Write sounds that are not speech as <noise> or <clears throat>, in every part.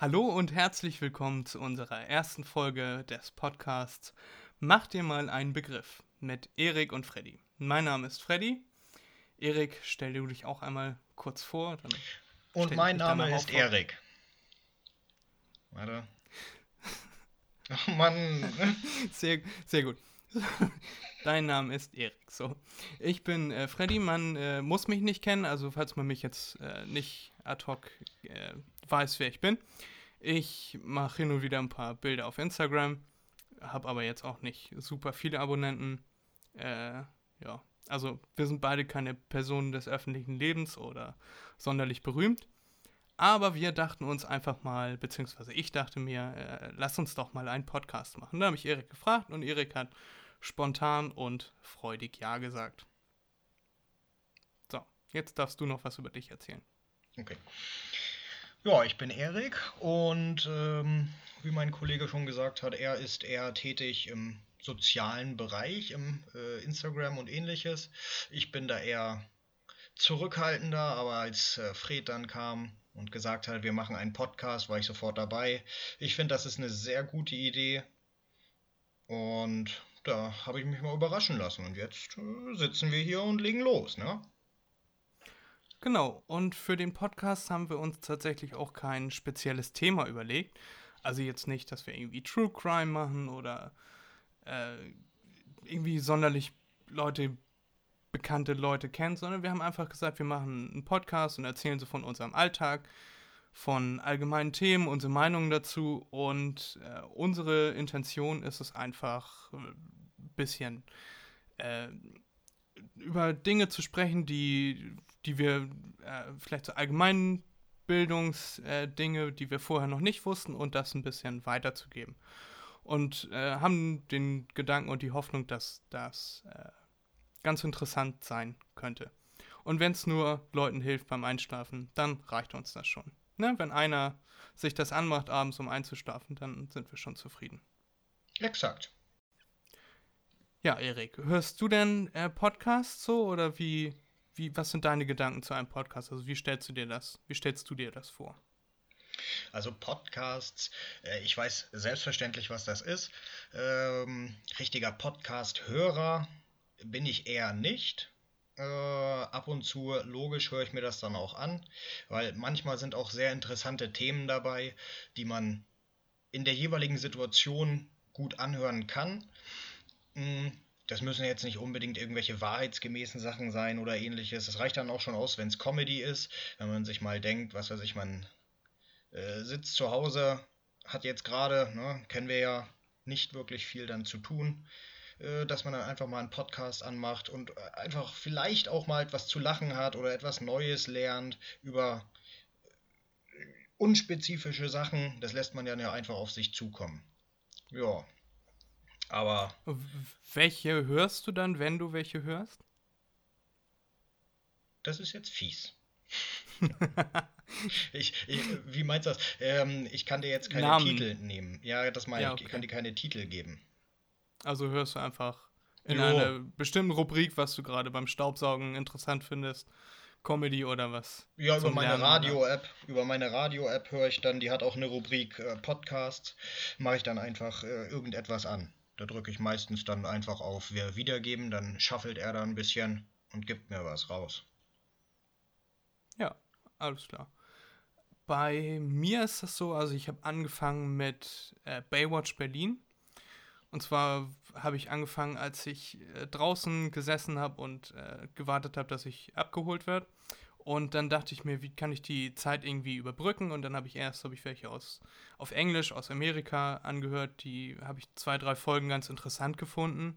Hallo und herzlich willkommen zu unserer ersten Folge des Podcasts Mach dir mal einen Begriff mit Erik und Freddy. Mein Name ist Freddy. Erik, stell du dich auch einmal kurz vor. und mein Name ist Erik. Warte. <laughs> Oh Mann. sehr, sehr gut. Dein Name ist Erik. So. Ich bin äh, Freddy, man äh, muss mich nicht kennen, also falls man mich jetzt äh, nicht ad hoc äh, weiß, wer ich bin. Ich mache hin und wieder ein paar Bilder auf Instagram, habe aber jetzt auch nicht super viele Abonnenten. Äh, ja, also wir sind beide keine Personen des öffentlichen Lebens oder sonderlich berühmt. Aber wir dachten uns einfach mal, beziehungsweise ich dachte mir, äh, lass uns doch mal einen Podcast machen. Da habe ich Erik gefragt und Erik hat spontan und freudig Ja gesagt. So, jetzt darfst du noch was über dich erzählen. Okay. Ja, ich bin Erik und ähm, wie mein Kollege schon gesagt hat, er ist eher tätig im sozialen Bereich, im äh, Instagram und ähnliches. Ich bin da eher zurückhaltender, aber als äh, Fred dann kam und gesagt hat, wir machen einen Podcast, war ich sofort dabei. Ich finde, das ist eine sehr gute Idee und da habe ich mich mal überraschen lassen. Und jetzt äh, sitzen wir hier und legen los, ne? Genau, und für den Podcast haben wir uns tatsächlich auch kein spezielles Thema überlegt. Also jetzt nicht, dass wir irgendwie True Crime machen oder äh, irgendwie sonderlich Leute, bekannte Leute kennen, sondern wir haben einfach gesagt, wir machen einen Podcast und erzählen so von unserem Alltag, von allgemeinen Themen, unsere Meinungen dazu und äh, unsere Intention ist es einfach ein äh, bisschen äh, über Dinge zu sprechen, die die wir äh, vielleicht so allgemeinen Bildungsdinge, äh, die wir vorher noch nicht wussten und das ein bisschen weiterzugeben. Und äh, haben den Gedanken und die Hoffnung, dass das ganz interessant sein könnte. Und wenn es nur Leuten hilft beim Einschlafen, dann reicht uns das schon. Ne? Wenn einer sich das anmacht, abends um einzuschlafen, dann sind wir schon zufrieden. Exakt. Ja, Erik, hörst du denn äh, Podcasts so oder wie, wie, was sind deine Gedanken zu einem Podcast? Also wie stellst du dir das, wie stellst du dir das vor? Also Podcasts, äh, ich weiß selbstverständlich, was das ist. Ähm, richtiger Podcast-Hörer bin ich eher nicht. Äh, ab und zu, logisch, höre ich mir das dann auch an, weil manchmal sind auch sehr interessante Themen dabei, die man in der jeweiligen Situation gut anhören kann. Mhm das müssen jetzt nicht unbedingt irgendwelche wahrheitsgemäßen Sachen sein oder ähnliches. Das reicht dann auch schon aus, wenn es Comedy ist. Wenn man sich mal denkt, was weiß ich, man äh, sitzt zu Hause, hat jetzt gerade, ne, kennen wir ja, nicht wirklich viel dann zu tun, dass man dann einfach mal einen Podcast anmacht und äh, einfach vielleicht auch mal etwas zu lachen hat oder etwas Neues lernt über äh, unspezifische Sachen. Das lässt man ja einfach auf sich zukommen. Ja, aber. Welche hörst du dann, wenn du welche hörst? Das ist jetzt fies. <laughs> ich, ich, wie meinst du das? Ähm, ich kann dir jetzt keine Namen. Titel nehmen. Ja, das meine ja, okay. ich. Ich kann dir keine Titel geben. Also hörst du einfach in jo. einer bestimmten Rubrik, was du gerade beim Staubsaugen interessant findest. Comedy oder was? Ja, über meine Radio-App. Über meine Radio-App höre ich dann, die hat auch eine Rubrik äh, Podcast. Mache ich dann einfach äh, irgendetwas an. Da drücke ich meistens dann einfach auf Wir wiedergeben, dann schaffelt er da ein bisschen und gibt mir was raus. Ja, alles klar. Bei mir ist das so, also ich habe angefangen mit äh, Baywatch Berlin. Und zwar habe ich angefangen, als ich äh, draußen gesessen habe und äh, gewartet habe, dass ich abgeholt werde. Und dann dachte ich mir, wie kann ich die Zeit irgendwie überbrücken? Und dann habe ich erst habe ich welche aus auf Englisch aus Amerika angehört. Die habe ich zwei drei Folgen ganz interessant gefunden.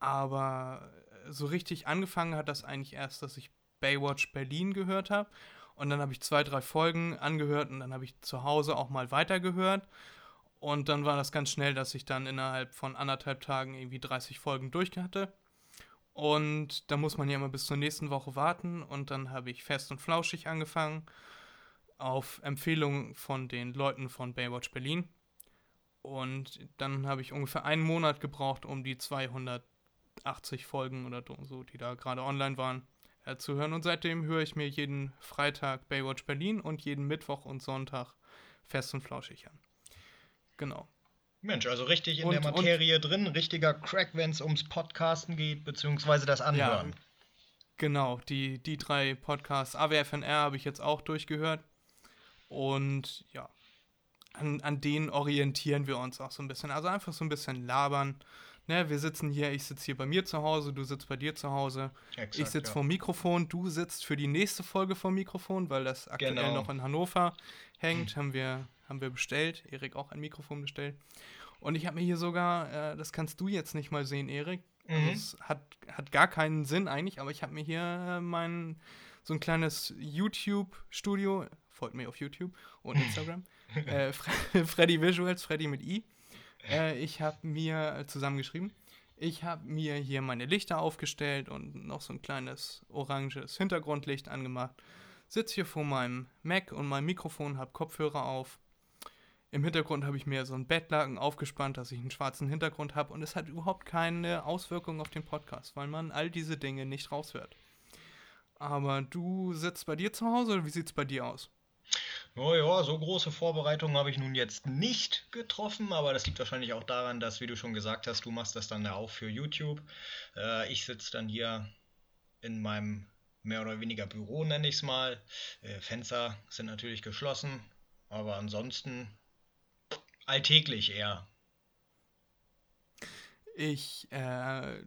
Aber so richtig angefangen hat das eigentlich erst, dass ich Baywatch Berlin gehört habe. Und dann habe ich zwei drei Folgen angehört und dann habe ich zu Hause auch mal weitergehört. Und dann war das ganz schnell, dass ich dann innerhalb von anderthalb Tagen irgendwie 30 Folgen durch hatte. Und da muss man ja immer bis zur nächsten Woche warten. Und dann habe ich fest und flauschig angefangen. Auf Empfehlung von den Leuten von Baywatch Berlin. Und dann habe ich ungefähr einen Monat gebraucht, um die 280 Folgen oder so, die da gerade online waren, äh, zu hören. Und seitdem höre ich mir jeden Freitag Baywatch Berlin und jeden Mittwoch und Sonntag fest und flauschig an. Genau. Mensch, also richtig in und, der Materie und, drin, richtiger Crack, wenn es ums Podcasten geht, beziehungsweise das Anhören. Ja, genau, die, die drei Podcasts, AWFNR habe ich jetzt auch durchgehört. Und ja, an, an denen orientieren wir uns auch so ein bisschen. Also einfach so ein bisschen labern. Ne, wir sitzen hier, ich sitze hier bei mir zu Hause, du sitzt bei dir zu Hause. Exakt, ich sitze ja. vor Mikrofon, du sitzt für die nächste Folge vor Mikrofon, weil das aktuell genau. noch in Hannover hängt. Hm. Haben, wir, haben wir bestellt. Erik auch ein Mikrofon bestellt. Und ich habe mir hier sogar, äh, das kannst du jetzt nicht mal sehen, Erik. Also mhm. es hat, hat gar keinen Sinn eigentlich, aber ich habe mir hier äh, mein so ein kleines YouTube-Studio, folgt mir auf YouTube und Instagram, <laughs> äh, <laughs> Freddy Visuals, Freddy mit I. Äh, ich habe mir zusammengeschrieben, ich habe mir hier meine Lichter aufgestellt und noch so ein kleines oranges Hintergrundlicht angemacht. Sitze hier vor meinem Mac und meinem Mikrofon, habe Kopfhörer auf. Im Hintergrund habe ich mir so ein Bettlaken aufgespannt, dass ich einen schwarzen Hintergrund habe und es hat überhaupt keine Auswirkung auf den Podcast, weil man all diese Dinge nicht raushört. Aber du sitzt bei dir zu Hause oder wie sieht es bei dir aus? Naja, so große Vorbereitungen habe ich nun jetzt nicht getroffen, aber das liegt wahrscheinlich auch daran, dass, wie du schon gesagt hast, du machst das dann ja auch für YouTube. Äh, ich sitze dann hier in meinem mehr oder weniger Büro, nenne ich es mal. Äh, Fenster sind natürlich geschlossen, aber ansonsten alltäglich eher. Ich äh,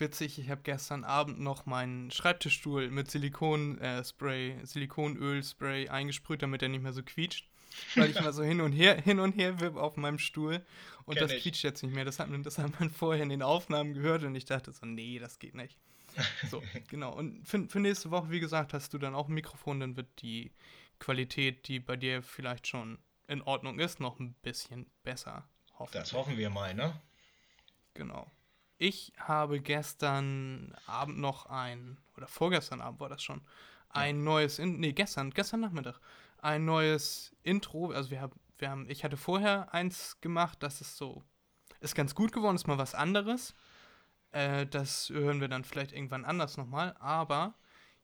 witzig, ich habe gestern Abend noch meinen Schreibtischstuhl mit Silikonspray, äh, Silikonölspray eingesprüht, damit er nicht mehr so quietscht. Weil ich immer so hin und her, hin und her wipp auf meinem Stuhl und Kenn das ich. quietscht jetzt nicht mehr. Das hat, man, das hat man vorher in den Aufnahmen gehört und ich dachte so, nee, das geht nicht. So, <laughs> genau. Und für, für nächste Woche, wie gesagt, hast du dann auch ein Mikrofon, dann wird die Qualität, die bei dir vielleicht schon in Ordnung ist, noch ein bisschen besser. Das hoffen wir mal, ne? Genau. Ich habe gestern Abend noch ein, oder vorgestern Abend war das schon, ein ja. neues, In nee, gestern, gestern Nachmittag, ein neues Intro. Also wir haben, wir haben, ich hatte vorher eins gemacht, das ist so, ist ganz gut geworden, ist mal was anderes. Äh, das hören wir dann vielleicht irgendwann anders nochmal, aber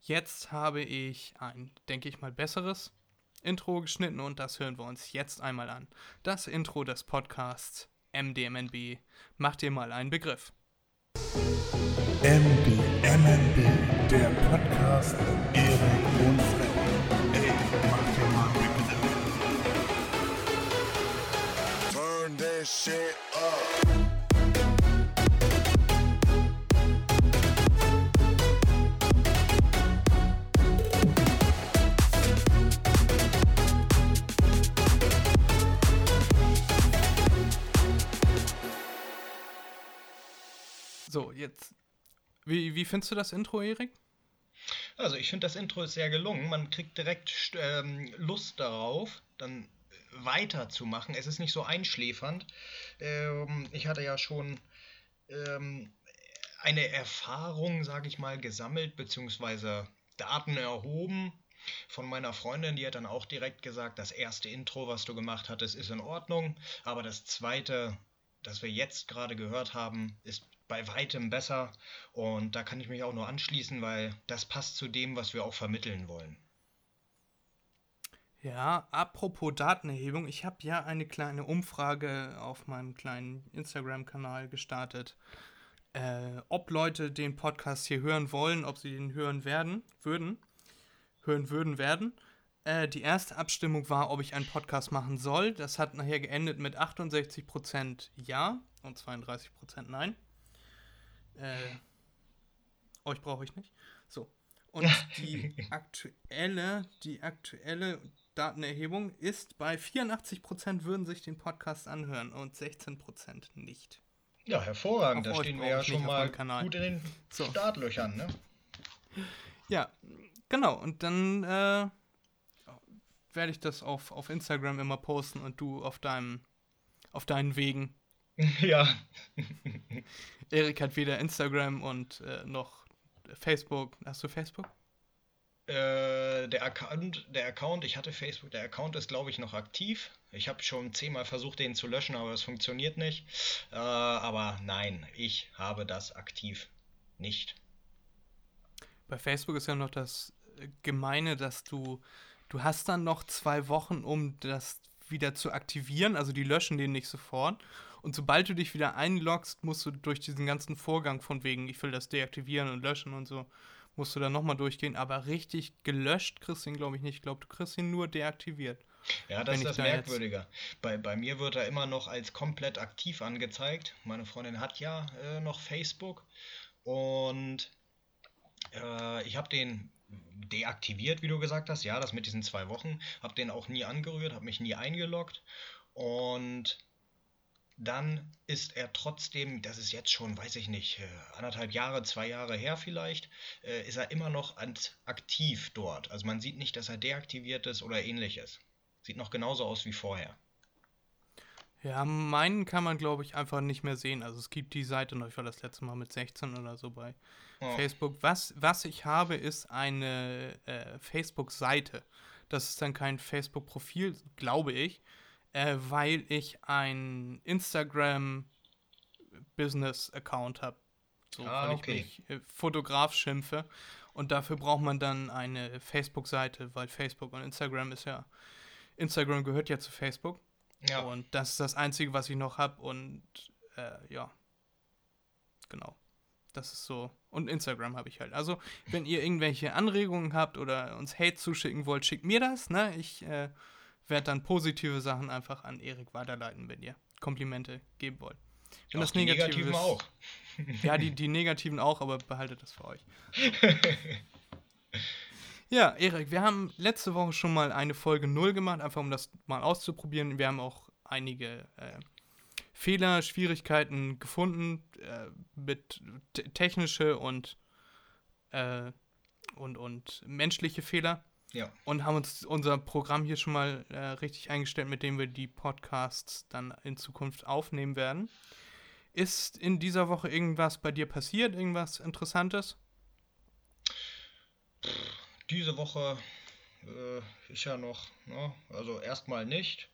jetzt habe ich ein, denke ich mal, besseres Intro geschnitten und das hören wir uns jetzt einmal an. Das Intro des Podcasts MDMNB. Macht dir mal einen Begriff. MDMNB, der Podcast mit Erik und Fred. Ey, mach dir mal einen Begriff. Turn that shit up. So, jetzt. Wie, wie findest du das Intro, Erik? Also, ich finde, das Intro ist sehr gelungen. Man kriegt direkt ähm, Lust darauf, dann weiterzumachen. Es ist nicht so einschläfernd. Ähm, ich hatte ja schon ähm, eine Erfahrung, sage ich mal, gesammelt, beziehungsweise Daten erhoben von meiner Freundin, die hat dann auch direkt gesagt, das erste Intro, was du gemacht hattest, ist in Ordnung, aber das zweite, das wir jetzt gerade gehört haben, ist bei weitem besser. Und da kann ich mich auch nur anschließen, weil das passt zu dem, was wir auch vermitteln wollen. Ja, apropos Datenerhebung, ich habe ja eine kleine Umfrage auf meinem kleinen Instagram-Kanal gestartet, äh, ob Leute den Podcast hier hören wollen, ob sie den hören werden, würden, hören würden werden. Äh, die erste Abstimmung war, ob ich einen Podcast machen soll. Das hat nachher geendet mit 68% Ja und 32% Nein. Äh, euch brauche ich nicht. So. Und die aktuelle, die aktuelle Datenerhebung ist bei 84% würden sich den Podcast anhören und 16% nicht. Ja, hervorragend. Auf da stehen wir ja schon mal gut in den so. Startlöchern, ne? Ja, genau. Und dann äh, werde ich das auf, auf Instagram immer posten und du auf deinem auf deinen Wegen. <laughs> Ja. Erik hat weder Instagram und äh, noch Facebook. Hast du Facebook? Äh, der Account, der Account, ich hatte Facebook, der Account ist, glaube ich, noch aktiv. Ich habe schon zehnmal versucht, den zu löschen, aber es funktioniert nicht. Äh, aber nein, ich habe das aktiv nicht. Bei Facebook ist ja noch das Gemeine, dass du, du hast dann noch zwei Wochen, um das wieder zu aktivieren, also die löschen den nicht sofort. Und sobald du dich wieder einloggst, musst du durch diesen ganzen Vorgang von wegen, ich will das deaktivieren und löschen und so, musst du dann nochmal durchgehen. Aber richtig gelöscht kriegst du ihn, glaube ich, nicht. Ich glaube, du kriegst ihn nur deaktiviert. Ja, das ist das da Merkwürdige. Bei, bei mir wird er immer noch als komplett aktiv angezeigt. Meine Freundin hat ja äh, noch Facebook. Und äh, ich habe den deaktiviert, wie du gesagt hast. Ja, das mit diesen zwei Wochen. Habe den auch nie angerührt, habe mich nie eingeloggt. Und dann ist er trotzdem, das ist jetzt schon, weiß ich nicht, äh, anderthalb Jahre, zwei Jahre her vielleicht, äh, ist er immer noch aktiv dort. Also man sieht nicht, dass er deaktiviert ist oder ähnliches. Sieht noch genauso aus wie vorher. Ja, meinen kann man, glaube ich, einfach nicht mehr sehen. Also es gibt die Seite noch, ich war das letzte Mal mit 16 oder so bei oh. Facebook. Was, was ich habe, ist eine äh, Facebook-Seite. Das ist dann kein Facebook-Profil, glaube ich, äh, weil ich ein Instagram-Business-Account habe. So, ah, weil okay. ich mich äh, Fotograf schimpfe. Und dafür braucht man dann eine Facebook-Seite, weil Facebook und Instagram ist ja Instagram gehört ja zu Facebook. Ja. Und das ist das Einzige, was ich noch habe. Und äh, ja, genau. Das ist so. Und Instagram habe ich halt. Also, wenn ihr irgendwelche Anregungen habt oder uns Hate zuschicken wollt, schickt mir das. Ne? Ich äh, werde dann positive Sachen einfach an Erik weiterleiten, wenn ihr Komplimente geben wollt. Wenn auch das die negativen ist, auch. ja, die, <laughs> die negativen auch, aber behaltet das für euch. <laughs> Ja, Erik, wir haben letzte Woche schon mal eine Folge 0 gemacht, einfach um das mal auszuprobieren. Wir haben auch einige äh, Fehler, Schwierigkeiten gefunden äh, mit technische und, äh, und, und menschliche Fehler. Ja. Und haben uns unser Programm hier schon mal äh, richtig eingestellt, mit dem wir die Podcasts dann in Zukunft aufnehmen werden. Ist in dieser Woche irgendwas bei dir passiert? Irgendwas Interessantes? diese Woche äh, ist ja noch, ne, also erstmal nicht.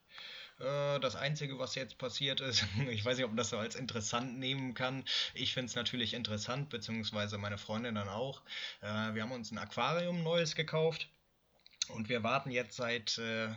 Äh, das Einzige, was jetzt passiert ist, <laughs> ich weiß nicht, ob man das so als interessant nehmen kann. Ich finde es natürlich interessant, beziehungsweise meine Freundin dann auch. Äh, wir haben uns ein Aquarium Neues gekauft und wir warten jetzt seit äh,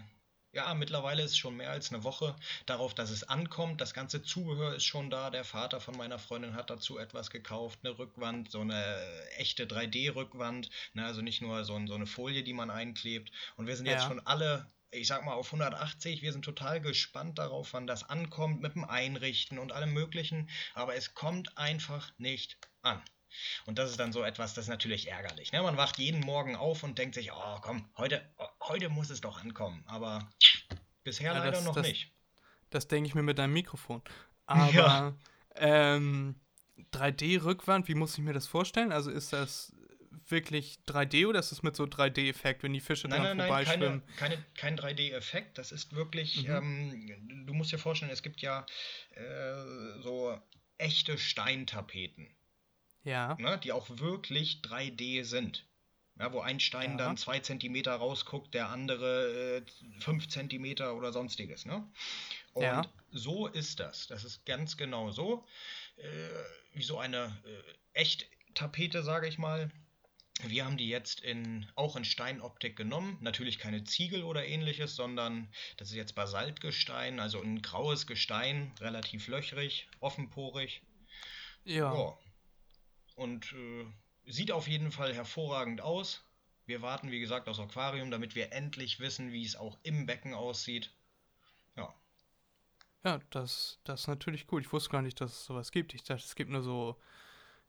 ja, mittlerweile ist es schon mehr als eine Woche darauf, dass es ankommt. Das ganze Zubehör ist schon da. Der Vater von meiner Freundin hat dazu etwas gekauft, eine Rückwand, so eine echte 3D-Rückwand, ne, also nicht nur so, so, eine Folie, die man einklebt. Und wir sind ja. jetzt schon alle ich sag mal, auf 180. Wir sind total gespannt darauf, wann das ankommt mit dem Einrichten und allem Möglichen. Aber es kommt einfach nicht an. Und das ist dann so etwas, das ist natürlich ärgerlich. Ne? Man wacht jeden Morgen auf und denkt sich, oh komm, heute, heute muss es doch ankommen. Aber bisher ja, leider das, noch das, nicht. Das denke ich mir mit deinem Mikrofon. <laughs> Aber ja. ähm, 3D-Rückwand, wie muss ich mir das vorstellen? Also ist das wirklich 3D oder ist es mit so 3D-Effekt, wenn die Fische nein, dann nein, vorbeischwimmen? Keine, keine, kein 3D-Effekt, das ist wirklich, mhm. ähm, du musst dir vorstellen, es gibt ja äh, so echte Steintapeten ja. ne, die auch wirklich 3D sind. Ja, wo ein Stein ja. dann 2 cm rausguckt, der andere 5 äh, cm oder sonstiges. Ne? Und ja. so ist das. Das ist ganz genau so. Äh, wie so eine äh, Echt-Tapete, sage ich mal. Wir haben die jetzt in, auch in Steinoptik genommen. Natürlich keine Ziegel oder ähnliches, sondern das ist jetzt Basaltgestein, also ein graues Gestein, relativ löchrig, offenporig. Ja. ja. Und äh, sieht auf jeden Fall hervorragend aus. Wir warten, wie gesagt, aufs Aquarium, damit wir endlich wissen, wie es auch im Becken aussieht. Ja. Ja, das, das ist natürlich cool. Ich wusste gar nicht, dass es sowas gibt. Ich dachte, es gibt nur so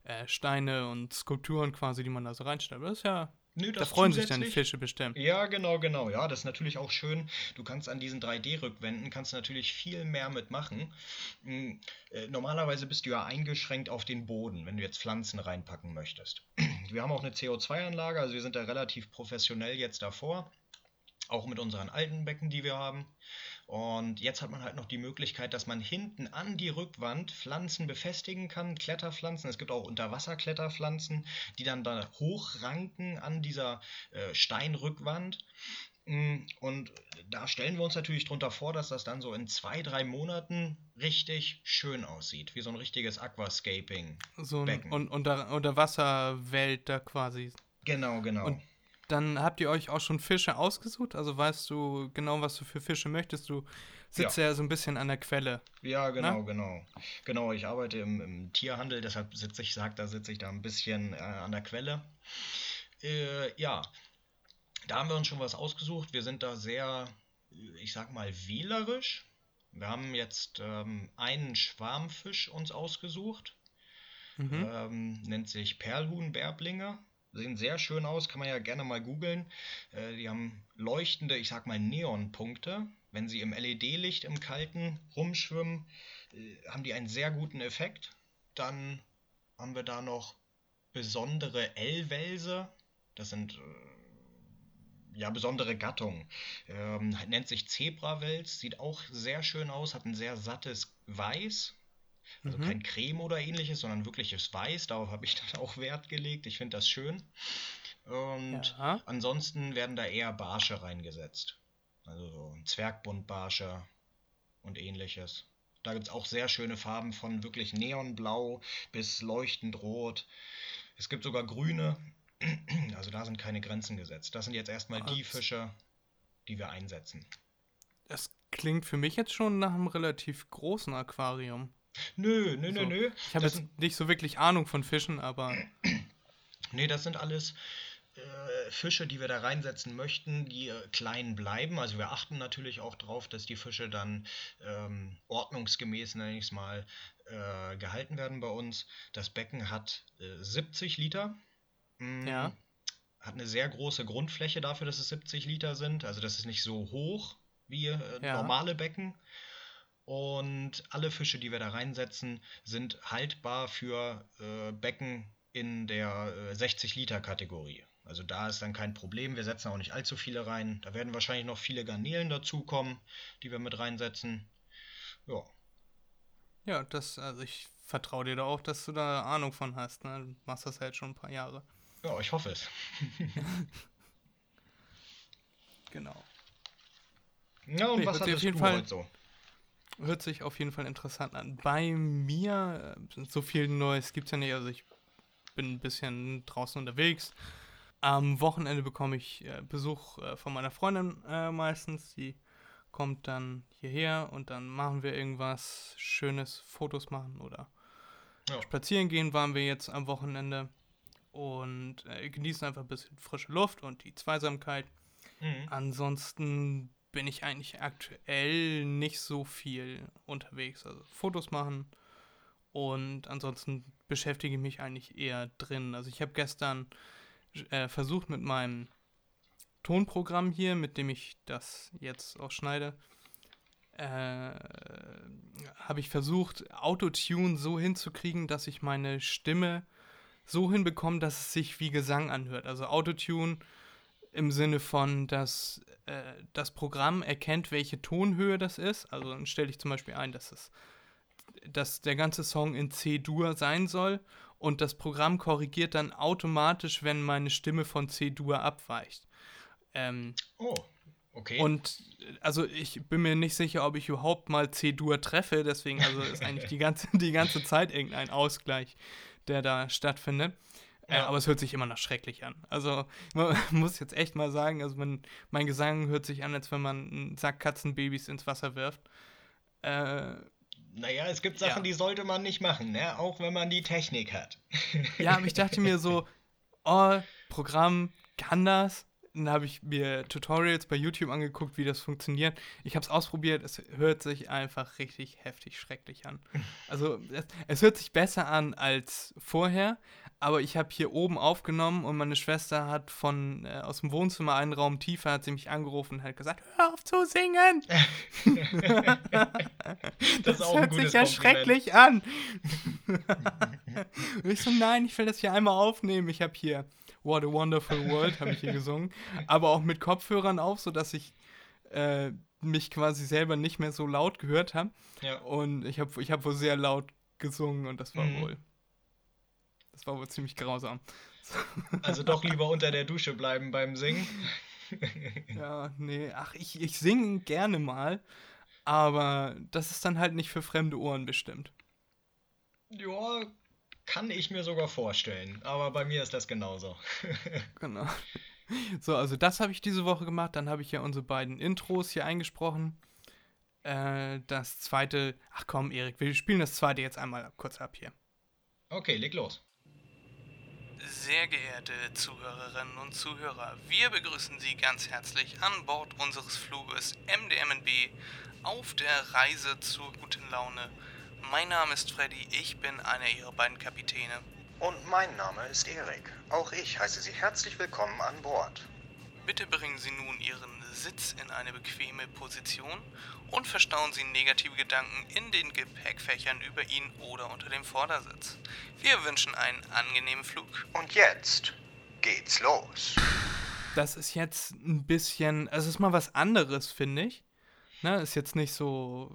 äh, Steine und Skulpturen quasi, die man da so reinstellt. Aber das ist ja Nö, da freuen sich dann die Fische bestimmt. Ja, genau, genau. Ja, das ist natürlich auch schön. Du kannst an diesen 3D-Rückwänden kannst natürlich viel mehr mitmachen. Hm, äh, normalerweise bist du ja eingeschränkt auf den Boden, wenn du jetzt Pflanzen reinpacken möchtest. <clears throat> Wir haben auch eine CO2-Anlage, also wir sind da relativ professionell jetzt davor. Auch mit unseren alten Becken, die wir haben. Und jetzt hat man halt noch die Möglichkeit, dass man hinten an die Rückwand Pflanzen befestigen kann, Kletterpflanzen. Es gibt auch Unterwasserkletterpflanzen, die dann da hochranken an dieser äh, Steinrückwand. Mm, und da stellen wir uns natürlich drunter vor, dass das dann so in zwei, drei Monaten richtig schön aussieht, wie so ein richtiges Aquascaping. So ein Becken. Und unter, Unterwasserwelt da quasi. Genau, genau. Und dann habt ihr euch auch schon Fische ausgesucht? Also weißt du genau, was du für Fische möchtest? Du sitzt ja, ja so ein bisschen an der Quelle. Ja, genau, ne? genau. Genau, ich arbeite im, im Tierhandel, deshalb sitze ich, sag, da sitze ich da ein bisschen äh, an der Quelle. Äh, ja, da haben wir uns schon was ausgesucht. Wir sind da sehr, ich sag mal, wählerisch. Wir haben jetzt ähm, einen Schwarmfisch uns ausgesucht. Mhm. Ähm, nennt sich Perlhuhn-Bärblinge. Sehen sehr schön aus, kann man ja gerne mal googeln. Äh, die haben leuchtende, ich sag mal, Neonpunkte. Wenn sie im LED-Licht im Kalten rumschwimmen, äh, haben die einen sehr guten Effekt. Dann haben wir da noch besondere L-Welse. Das sind äh, ja besondere Gattungen. Ähm, nennt sich Zebrawels, sieht auch sehr schön aus, hat ein sehr sattes Weiß. Also mhm. kein Creme oder ähnliches, sondern wirkliches Weiß. Darauf habe ich dann auch Wert gelegt. Ich finde das schön. Und ja. ansonsten werden da eher Barsche reingesetzt. Also so ein Zwergbuntbarsche und ähnliches. Da gibt es auch sehr schöne Farben von wirklich neonblau bis leuchtend rot. Es gibt sogar grüne. <clears throat> Also da sind keine Grenzen gesetzt. Das sind jetzt erstmal die Fische, die wir einsetzen. Das klingt für mich jetzt schon nach einem relativ großen Aquarium. Nö, nö, nö, so. nö. Ich habe jetzt sind... nicht so wirklich Ahnung von Fischen, aber. <clears throat> Nee, das sind alles äh, Fische, die wir da reinsetzen möchten, die äh, klein bleiben. Also wir achten natürlich auch darauf, dass die Fische dann ähm, ordnungsgemäß, nenne ich es mal, äh, gehalten werden bei uns. Das Becken hat 70 äh, Liter. Mm, ja. Hat eine sehr große Grundfläche dafür, dass es 70 Liter sind. Also das ist nicht so hoch wie äh, ja. normale Becken. Und alle Fische, die wir da reinsetzen, sind haltbar für äh, Becken in der äh, 60-Liter-Kategorie. Also da ist dann kein Problem. Wir setzen auch nicht allzu viele rein. Da werden wahrscheinlich noch viele Garnelen dazukommen, die wir mit reinsetzen. Ja. Ja, das, also ich vertraue dir da auch, dass du da Ahnung von hast. Ne? Du machst das jetzt schon ein paar Jahre. Ja, ich hoffe es. <laughs> genau. Ja, und nee, was hattest jeden Fall so? Hört sich auf jeden Fall interessant an. Bei mir, äh, so viel Neues gibt es ja nicht. Also ich bin ein bisschen draußen unterwegs. Am Wochenende bekomme ich äh, Besuch äh, von meiner Freundin äh, meistens. Die kommt dann hierher und dann machen wir irgendwas Schönes, Fotos machen oder ja. spazieren gehen waren wir jetzt am Wochenende und genießen einfach ein bisschen frische Luft und die Zweisamkeit. Mhm. Ansonsten bin ich eigentlich aktuell nicht so viel unterwegs. Also Fotos machen und ansonsten beschäftige ich mich eigentlich eher drin. Also ich habe gestern äh, versucht mit meinem Tonprogramm hier, mit dem ich das jetzt auch schneide, äh, habe ich versucht, Autotune so hinzukriegen, dass ich meine Stimme so hinbekomme, dass es sich wie Gesang anhört. Also Autotune im Sinne von, dass äh, das Programm erkennt, welche Tonhöhe das ist. Also dann stelle ich zum Beispiel ein, dass es dass der ganze Song in C-Dur sein soll und das Programm korrigiert dann automatisch, wenn meine Stimme von C-Dur abweicht. Ähm, oh, okay. Und also ich bin mir nicht sicher, ob ich überhaupt mal C-Dur treffe, deswegen also ist eigentlich die ganze, die ganze Zeit irgendein Ausgleich, der da stattfindet. Äh, ja. Äh, aber es hört sich immer noch schrecklich an. Also <laughs> man muss jetzt echt mal sagen, also man, mein Gesang hört sich an, als wenn man einen Sack Katzenbabys ins Wasser wirft. Äh, naja, es gibt Sachen, ja. die sollte man nicht machen, ne? auch wenn man die Technik hat. <laughs> ja, aber ich dachte mir so, oh, Programm kann das. Dann habe ich mir Tutorials bei YouTube angeguckt, wie das funktioniert. Ich habe es ausprobiert, es hört sich einfach richtig heftig schrecklich an. <laughs> Also es, es hört sich besser an als vorher, aber ich habe hier oben aufgenommen und meine Schwester hat von äh, aus dem Wohnzimmer einen Raum tiefer hat sie mich angerufen und hat gesagt, hör auf zu singen. <laughs> das, das hört sich ja Kompliment. schrecklich an. <laughs> und ich so, nein, ich will das hier einmal aufnehmen. Ich habe hier What a Wonderful World habe ich hier gesungen, aber auch mit Kopfhörern auf, sodass ich äh, mich quasi selber nicht mehr so laut gehört habe. Ja. Und ich habe ich hab wohl sehr laut gesungen und das war mhm. wohl das war wohl ziemlich grausam. Also doch lieber unter der Dusche bleiben beim Singen. <laughs> ja, nee, ach, ich, ich singe gerne mal, aber das ist dann halt nicht für fremde Ohren bestimmt. Ja, kann ich mir sogar vorstellen, aber bei mir ist das genauso. <laughs> genau. So, also das habe ich diese Woche gemacht. Dann habe ich ja unsere beiden Intros hier eingesprochen. Äh, das zweite, ach komm, Erik, wir spielen das zweite jetzt einmal kurz ab hier. Okay, leg los. Sehr geehrte Zuhörerinnen und Zuhörer, wir begrüßen Sie ganz herzlich an Bord unseres Fluges MDMNB auf der Reise zur guten Laune. Mein Name ist Freddy, ich bin einer Ihrer beiden Kapitäne. Und mein Name ist Erik. Auch ich heiße Sie herzlich willkommen an Bord. Bitte bringen Sie nun Ihren Sitz in eine bequeme Position und verstauen Sie negative Gedanken in den Gepäckfächern über Ihnen oder unter dem Vordersitz. Wir wünschen einen angenehmen Flug. Und jetzt geht's los. Das ist jetzt ein bisschen, also es ist mal was anderes, finde ich. Ne, ist jetzt nicht so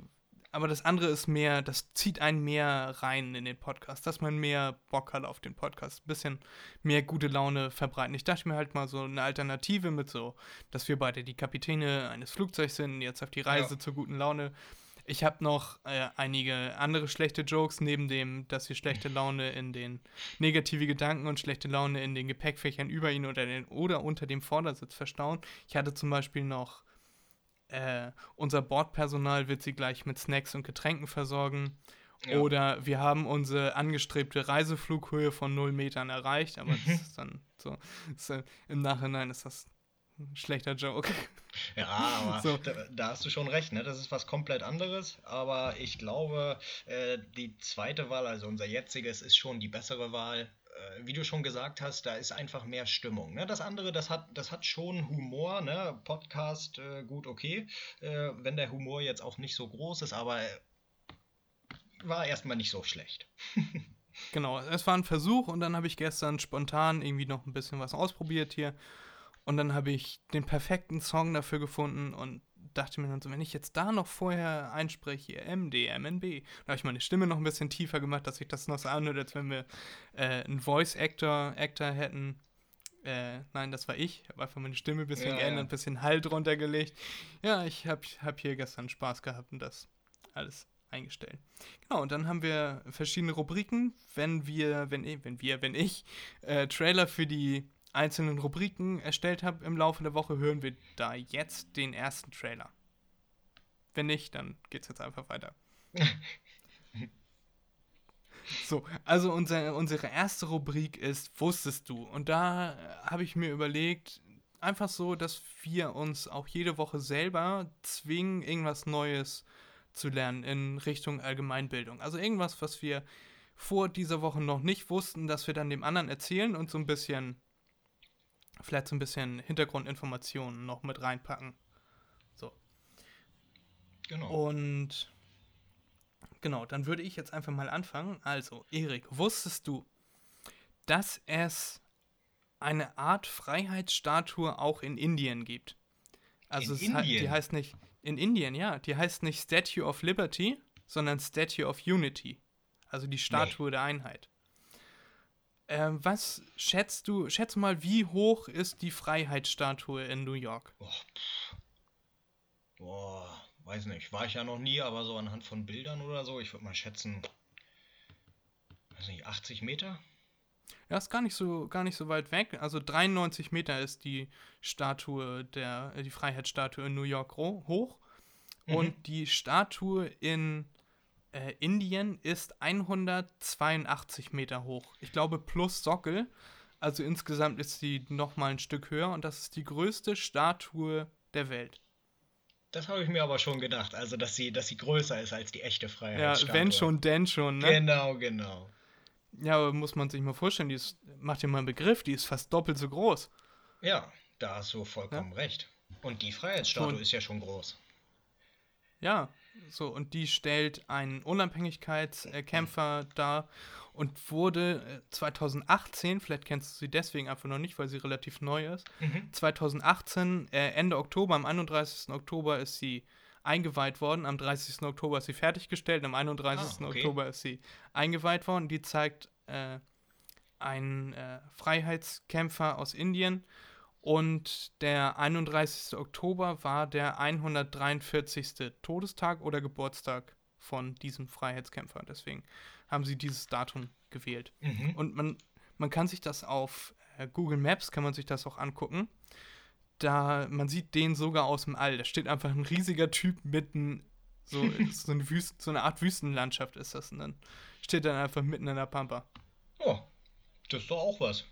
aber das andere ist mehr, das zieht einen mehr rein in den Podcast, dass man mehr Bock hat auf den Podcast, ein bisschen mehr gute Laune verbreiten. Ich dachte mir halt mal so eine Alternative mit so, dass wir beide die Kapitäne eines Flugzeugs sind, jetzt auf die Reise ja. zur guten Laune. Ich habe noch äh, einige andere schlechte Jokes, neben dem, dass wir schlechte Laune in den negative Gedanken und schlechte Laune in den Gepäckfächern über ihn oder, den, oder unter dem Vordersitz verstauen. Ich hatte zum Beispiel noch äh, unser Bordpersonal wird sie gleich mit Snacks und Getränken versorgen. Ja. Oder wir haben unsere angestrebte Reiseflughöhe von 0 Metern erreicht, aber <laughs> das ist dann so. Ist, äh, Im Nachhinein ist das ein schlechter Joke. Ja, aber so. da, da, hast du schon recht, ne? Das ist was komplett anderes. Aber ich glaube, äh, die zweite Wahl, also unser jetziges, ist schon die bessere Wahl. Äh, wie du schon gesagt hast, da ist einfach mehr Stimmung. Ne? Das andere, das hat, das hat schon Humor, ne? Podcast, äh, gut, okay. Äh, wenn der Humor jetzt auch nicht so groß ist, aber war erstmal nicht so schlecht. <laughs> genau, es war ein Versuch und dann habe ich gestern spontan irgendwie noch ein bisschen was ausprobiert hier. Und dann habe ich den perfekten Song dafür gefunden und dachte mir dann so, wenn ich jetzt da noch vorher einspreche, MD, MNB, da habe ich meine Stimme noch ein bisschen tiefer gemacht, dass ich das noch so anhört, als wenn wir äh, einen Voice-Actor Actor hätten. Äh, nein, das war ich. habe einfach meine Stimme ein bisschen ja, geändert, ein bisschen Halt drunter gelegt. Ja, ich habe hab hier gestern Spaß gehabt und das alles eingestellt. Genau, und dann haben wir verschiedene Rubriken. Wenn wir, wenn, wenn wir, wenn ich äh, Trailer für die einzelnen Rubriken erstellt habe im Laufe der Woche, hören wir da jetzt den ersten Trailer. Wenn nicht, dann geht's jetzt einfach weiter. <laughs> so, also unser, unsere erste Rubrik ist Wusstest du? Und da habe ich mir überlegt, einfach so, dass wir uns auch jede Woche selber zwingen, irgendwas Neues zu lernen in Richtung Allgemeinbildung. Also irgendwas, was wir vor dieser Woche noch nicht wussten, dass wir dann dem anderen erzählen und so ein bisschen vielleicht so ein bisschen Hintergrundinformationen noch mit reinpacken. So. Genau. Und genau, dann würde ich jetzt einfach mal anfangen. Also, Erik, wusstest du, dass es eine Art Freiheitsstatue auch in Indien gibt? Also, in Indien? die heißt nicht in Indien, ja, die heißt nicht Statue of Liberty, sondern Statue of Unity. Also die Statue nee. der Einheit. Ähm, was schätzt du, schätze mal, wie hoch ist die Freiheitsstatue in New York? Boah, Boah, weiß nicht. War ich ja noch nie, aber so anhand von Bildern oder so, ich würde mal schätzen, weiß nicht, 80 Meter? Ja, ist gar nicht so, gar nicht so weit weg. Also 93 Meter ist die Statue der, die Freiheitsstatue in New York hoch. Mhm. Und die Statue in äh, Indien ist 182 Meter hoch. Ich glaube plus Sockel. Also insgesamt ist sie noch mal ein Stück höher und das ist die größte Statue der Welt. Das habe ich mir aber schon gedacht, also dass sie, dass sie größer ist als die echte Freiheitsstatue. Ja, wenn schon, denn schon, ne? Genau, genau. Ja, aber muss man sich mal vorstellen, die ist, macht dir mal einen Begriff, die ist fast doppelt so groß. Ja, da hast du vollkommen ja? recht. Und die Freiheitsstatue schon. ist ja schon groß. Ja, so, und die stellt einen Unabhängigkeitskämpfer dar und wurde 2018, äh, vielleicht kennst du sie deswegen einfach noch nicht, weil sie relativ neu ist, mhm. 2018, äh, Ende Oktober, am 31. Oktober ist sie eingeweiht worden, am 30. Oktober ist sie fertiggestellt, am 31. Ah, okay. Oktober ist sie eingeweiht worden. Die zeigt äh, einen äh, Freiheitskämpfer aus Indien, und der 31. Oktober war der 143. Todestag oder Geburtstag von diesem Freiheitskämpfer. Deswegen haben sie dieses Datum gewählt. Mhm. Und man, man kann sich das auf äh, Google Maps kann man sich das auch angucken. Da, man sieht den sogar aus dem All. Da steht einfach ein riesiger Typ mitten, so, <laughs> so, eine, Wüsten, so eine Art Wüstenlandschaft ist das. Und dann steht dann einfach mitten in der Pampa. Oh, das ist doch auch was.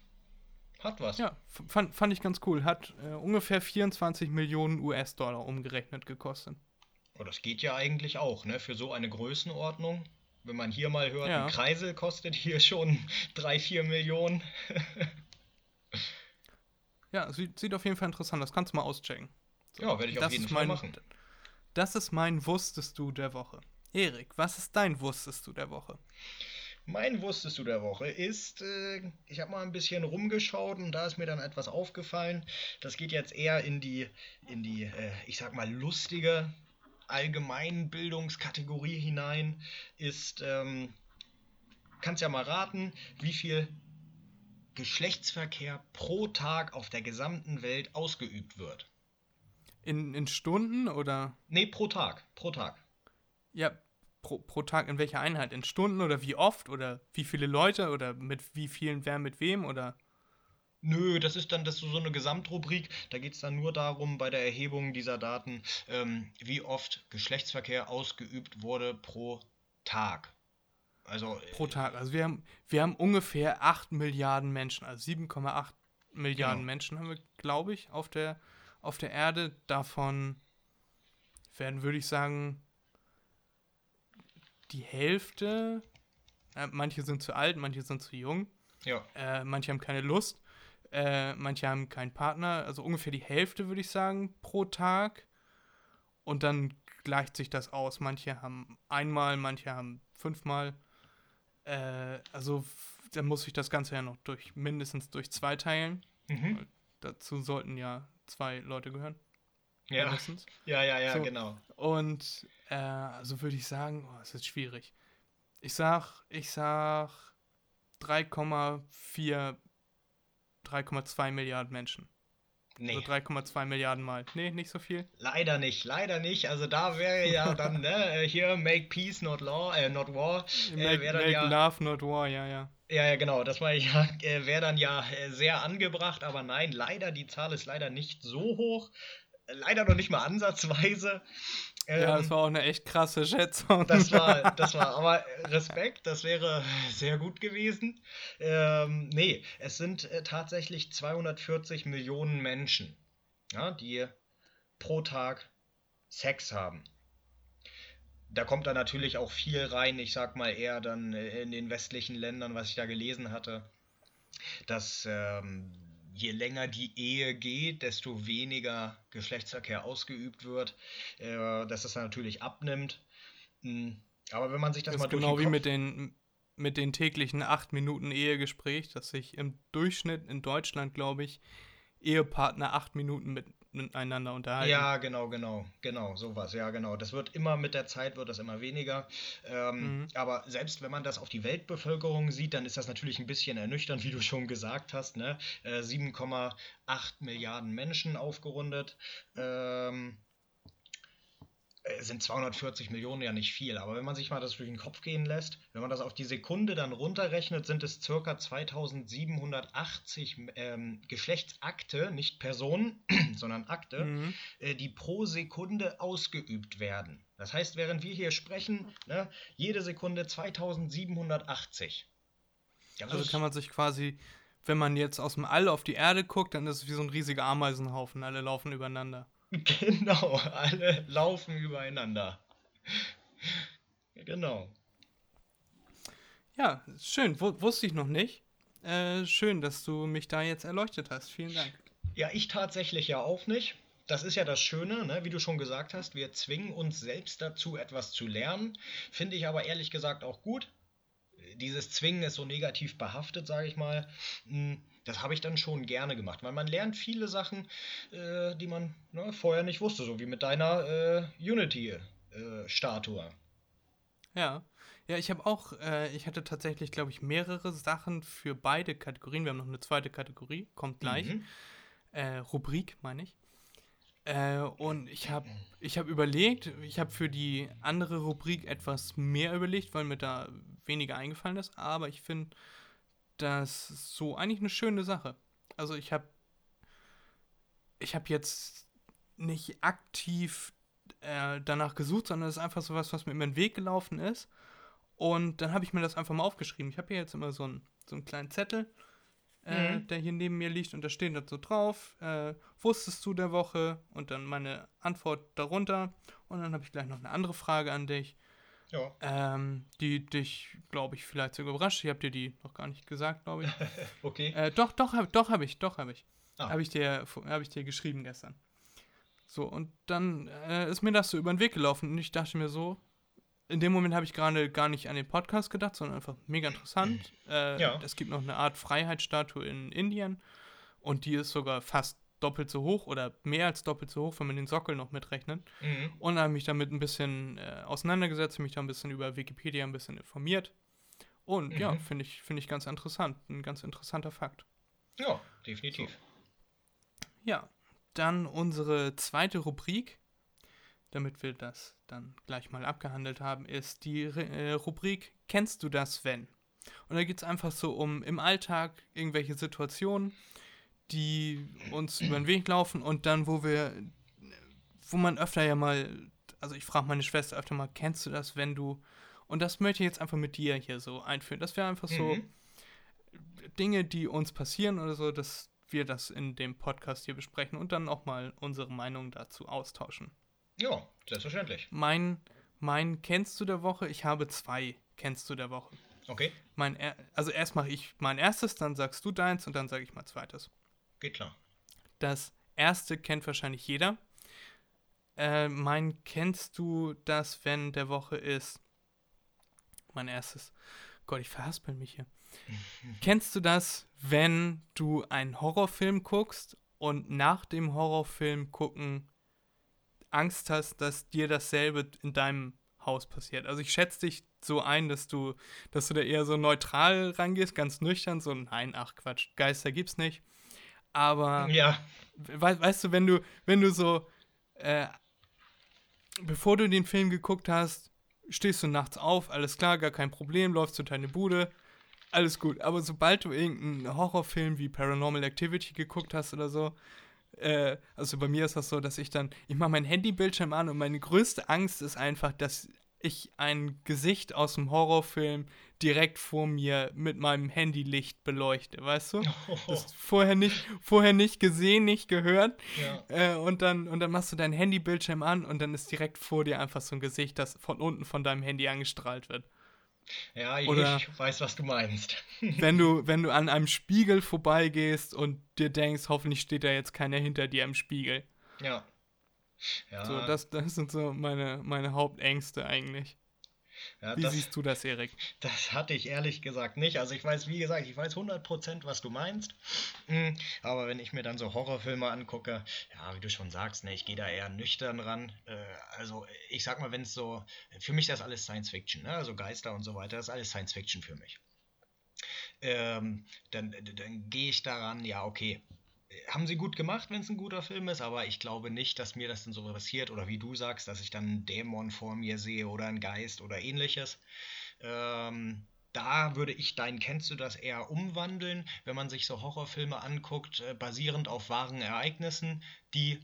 Hat was. Ja, fand, fand ich ganz cool. Hat äh, ungefähr 24 Millionen US-Dollar umgerechnet gekostet. Oh, das geht ja eigentlich auch, ne? Für so eine Größenordnung. Wenn man hier mal hört, ja. ein Kreisel kostet hier schon <laughs> 3, 4 Millionen. <laughs> ja, sieht, sieht auf jeden Fall interessant aus. Kannst du mal auschecken. So, ja, werde ich auf jeden Fall mein, machen. Das ist mein Wusstest du der Woche. Erik, was ist dein Wusstest du der Woche? Mein Wusstest du der Woche ist, äh, ich habe mal ein bisschen rumgeschaut und da ist mir dann etwas aufgefallen. Das geht jetzt eher in die, in die, äh, ich sag mal, lustige Allgemeinbildungskategorie hinein. Ist, ähm, kannst ja mal raten, wie viel Geschlechtsverkehr pro Tag auf der gesamten Welt ausgeübt wird. In, in Stunden oder? Nee, pro Tag. Pro Tag. Ja, pro, pro Tag in welcher Einheit? In Stunden oder wie oft oder wie viele Leute oder mit wie vielen, wer mit wem oder? Nö, das ist dann das so eine Gesamtrubrik. Da geht es dann nur darum, bei der Erhebung dieser Daten, ähm, wie oft Geschlechtsverkehr ausgeübt wurde pro Tag. Also, äh, pro Tag. Also wir haben, wir haben ungefähr 8 Milliarden Menschen, also 7,8 Milliarden genau. Menschen haben wir, glaube ich, auf der, auf der Erde. Davon werden, würde ich sagen, die Hälfte, äh, manche sind zu alt, manche sind zu jung, ja. äh, manche haben keine Lust, äh, manche haben keinen Partner, also ungefähr die Hälfte würde ich sagen pro Tag. Und dann gleicht sich das aus. Manche haben einmal, manche haben fünfmal. Äh, also dann muss ich das Ganze ja noch durch mindestens durch zwei teilen. Mhm. Dazu sollten ja zwei Leute gehören. Ja. Mindestens. Ja, ja, ja, so. genau. Und äh, also würde ich sagen, oh, es ist schwierig. Ich sag, ich sag 3,4, 3,2 Milliarden Menschen. Nee. Also 3,2 Milliarden Mal. Nee, nicht so viel? Leider nicht, leider nicht. Also da wäre ja <laughs> dann, ne, hier Make Peace, not Law, äh, not War. Äh, make, make ja, Love, not War, ja, ja. Ja, ja, genau. Das war ja, äh, wäre dann ja äh, sehr angebracht, aber nein, leider, die Zahl ist leider nicht so hoch. Leider noch nicht mal ansatzweise. Ähm, ja, das war auch eine echt krasse Schätzung. Das war, <laughs> das war, aber Respekt, das wäre sehr gut gewesen. Ähm, nee, es sind äh, tatsächlich 240 Millionen Menschen, ja, die pro Tag Sex haben. Da kommt dann natürlich auch viel rein, ich sag mal eher dann äh, in den westlichen Ländern, was ich da gelesen hatte, dass ähm, je länger die Ehe geht, desto weniger Geschlechtsverkehr ausgeübt wird, äh, dass das dann natürlich abnimmt. Hm, aber wenn man sich das, das mal ist genau wie mit den mit den täglichen acht Minuten Ehegespräch, dass sich im Durchschnitt in Deutschland, glaube ich, Ehepartner acht Minuten mit miteinander unterhalten. Ja, genau, genau, genau, sowas, ja, genau. Das wird immer mit der Zeit, wird das immer weniger. Ähm, mhm. Aber selbst wenn man das auf die Weltbevölkerung sieht, dann ist das natürlich ein bisschen ernüchternd, <laughs> wie du schon gesagt hast. Ne? Äh, 7,8 Milliarden Menschen aufgerundet. Ähm, äh, sind 240 Millionen ja nicht viel, aber wenn man sich mal das durch den Kopf gehen lässt, wenn man das auf die Sekunde dann runterrechnet, sind es circa 2780 ähm, Geschlechtsakte, nicht Personen, <clears throat> sondern Akte, mhm. äh, die pro Sekunde ausgeübt werden. Das heißt, während wir hier sprechen, ne, jede Sekunde 2780. Also, also kann man sich quasi, wenn man jetzt aus dem All auf die Erde guckt, dann ist es wie so ein riesiger Ameisenhaufen, alle laufen übereinander. <laughs> Genau, alle laufen übereinander. Genau. Ja, schön, w wusste ich noch nicht. Äh, schön, dass du mich da jetzt erleuchtet hast. Vielen Dank. Ja, ich tatsächlich ja auch nicht. Das ist ja das Schöne, ne? wie du schon gesagt hast, wir zwingen uns selbst dazu, etwas zu lernen. Finde ich aber ehrlich gesagt auch gut. Dieses Zwingen ist so negativ behaftet, sage ich mal. Hm, das habe ich dann schon gerne gemacht, weil man lernt viele Sachen, äh, die man ne, vorher nicht wusste, so wie mit deiner äh, Unity-Statue. Äh, ja. Ja, ich habe auch, äh, ich hatte tatsächlich, glaube ich, mehrere Sachen für beide Kategorien. Wir haben noch eine zweite Kategorie, kommt gleich. Mhm. Äh, Rubrik, meine ich. Äh, und ich habe ich hab überlegt, ich habe für die andere Rubrik etwas mehr überlegt, weil mir da weniger eingefallen ist. Aber ich finde, das ist so eigentlich eine schöne Sache. Also ich habe ich habe jetzt nicht aktiv äh, danach gesucht, sondern es ist einfach so was, was mir über den Weg gelaufen ist. Und dann habe ich mir das einfach mal aufgeschrieben. Ich habe hier jetzt immer so einen, so einen kleinen Zettel, äh, mhm. der hier neben mir liegt und da steht dann so drauf, äh, wusstest du der Woche? Und dann meine Antwort darunter. Und dann habe ich gleich noch eine andere Frage an dich. Ja. Ähm, die dich, glaube ich, vielleicht sogar überrascht. Ich habe dir die noch gar nicht gesagt, glaube ich. <laughs> okay. Äh, doch, doch, hab, doch habe ich, doch habe ich. Ah. Habe ich, dir, hab ich dir geschrieben gestern. So, und dann äh, ist mir das so über den Weg gelaufen und ich dachte mir so, in dem Moment habe ich gerade gar nicht an den Podcast gedacht, sondern einfach mega interessant. Äh, ja. Es gibt noch eine Art Freiheitsstatue in Indien und die ist sogar fast doppelt so hoch oder mehr als doppelt so hoch, wenn man den Sockel noch mitrechnet. Mhm. Und habe mich damit ein bisschen äh, auseinandergesetzt, mich da ein bisschen über Wikipedia ein bisschen informiert. Und mhm. ja, finde ich, find ich ganz interessant. Ein ganz interessanter Fakt. Ja, definitiv. So. Ja, dann unsere zweite Rubrik, damit wir das dann gleich mal abgehandelt haben, ist die äh, Rubrik Kennst du das, wenn? Und da geht es einfach so um im Alltag irgendwelche Situationen, die uns über den Weg laufen und dann, wo wir, wo man öfter ja mal, also ich frage meine Schwester öfter mal, kennst du das, wenn du, und das möchte ich jetzt einfach mit dir hier so einführen. Das wäre einfach so mhm. Dinge, die uns passieren oder so, dass wir das in dem Podcast hier besprechen und dann auch mal unsere Meinung dazu austauschen. Ja, selbstverständlich. Mein, mein Kennst du der Woche, ich habe zwei Kennst du der Woche. Okay. Mein, also erst mache ich mein erstes, dann sagst du deins und dann sage ich mein zweites. Geht klar. Das erste kennt wahrscheinlich jeder. Äh, mein kennst du das, wenn der Woche ist? Mein erstes. Gott, ich verhaspel mich hier. <laughs> kennst du das, wenn du einen Horrorfilm guckst und nach dem Horrorfilm gucken Angst hast, dass dir dasselbe in deinem Haus passiert? Also ich schätze dich so ein, dass du, dass du da eher so neutral rangehst, ganz nüchtern, so nein, ach Quatsch, Geister gibt's nicht. Aber ja. we weißt du, wenn du, wenn du so, äh, bevor du den Film geguckt hast, stehst du nachts auf, alles klar, gar kein Problem, läufst zu deine Bude, alles gut. Aber sobald du irgendeinen Horrorfilm wie Paranormal Activity geguckt hast oder so, äh, also bei mir ist das so, dass ich dann, ich mache mein Handybildschirm an und meine größte Angst ist einfach, dass ich ein Gesicht aus dem Horrorfilm direkt vor mir mit meinem Handylicht beleuchte, weißt du? Oh. Das <laughs> vorher nicht, vorher nicht gesehen, nicht gehört. Ja. Äh, und, dann, und dann machst du dein Handybildschirm an und dann ist direkt vor dir einfach so ein Gesicht, das von unten von deinem Handy angestrahlt wird. Ja, ich, Oder ich weiß, was du meinst. <laughs> wenn du, wenn du an einem Spiegel vorbeigehst und dir denkst, hoffentlich steht da jetzt keiner hinter dir im Spiegel. Ja. Ja. So, das, das sind so meine, meine Hauptängste eigentlich. Ja, wie das, siehst du das, Erik? Das hatte ich ehrlich gesagt nicht. Also ich weiß, wie gesagt, ich weiß 100%, was du meinst. Hm, aber wenn ich mir dann so Horrorfilme angucke, ja, wie du schon sagst, ne, ich gehe da eher nüchtern ran. Äh, also ich sag mal, wenn es so, für mich ist das alles Science Fiction, ne? also Geister und so weiter, das ist alles Science Fiction für mich. Ähm, dann, dann gehe ich daran, ja, okay, haben sie gut gemacht, wenn es ein guter Film ist, aber ich glaube nicht, dass mir das dann so passiert oder wie du sagst, dass ich dann einen Dämon vor mir sehe oder einen Geist oder ähnliches. Ähm, da würde ich dein Kennst du das eher umwandeln, wenn man sich so Horrorfilme anguckt, äh, basierend auf wahren Ereignissen, die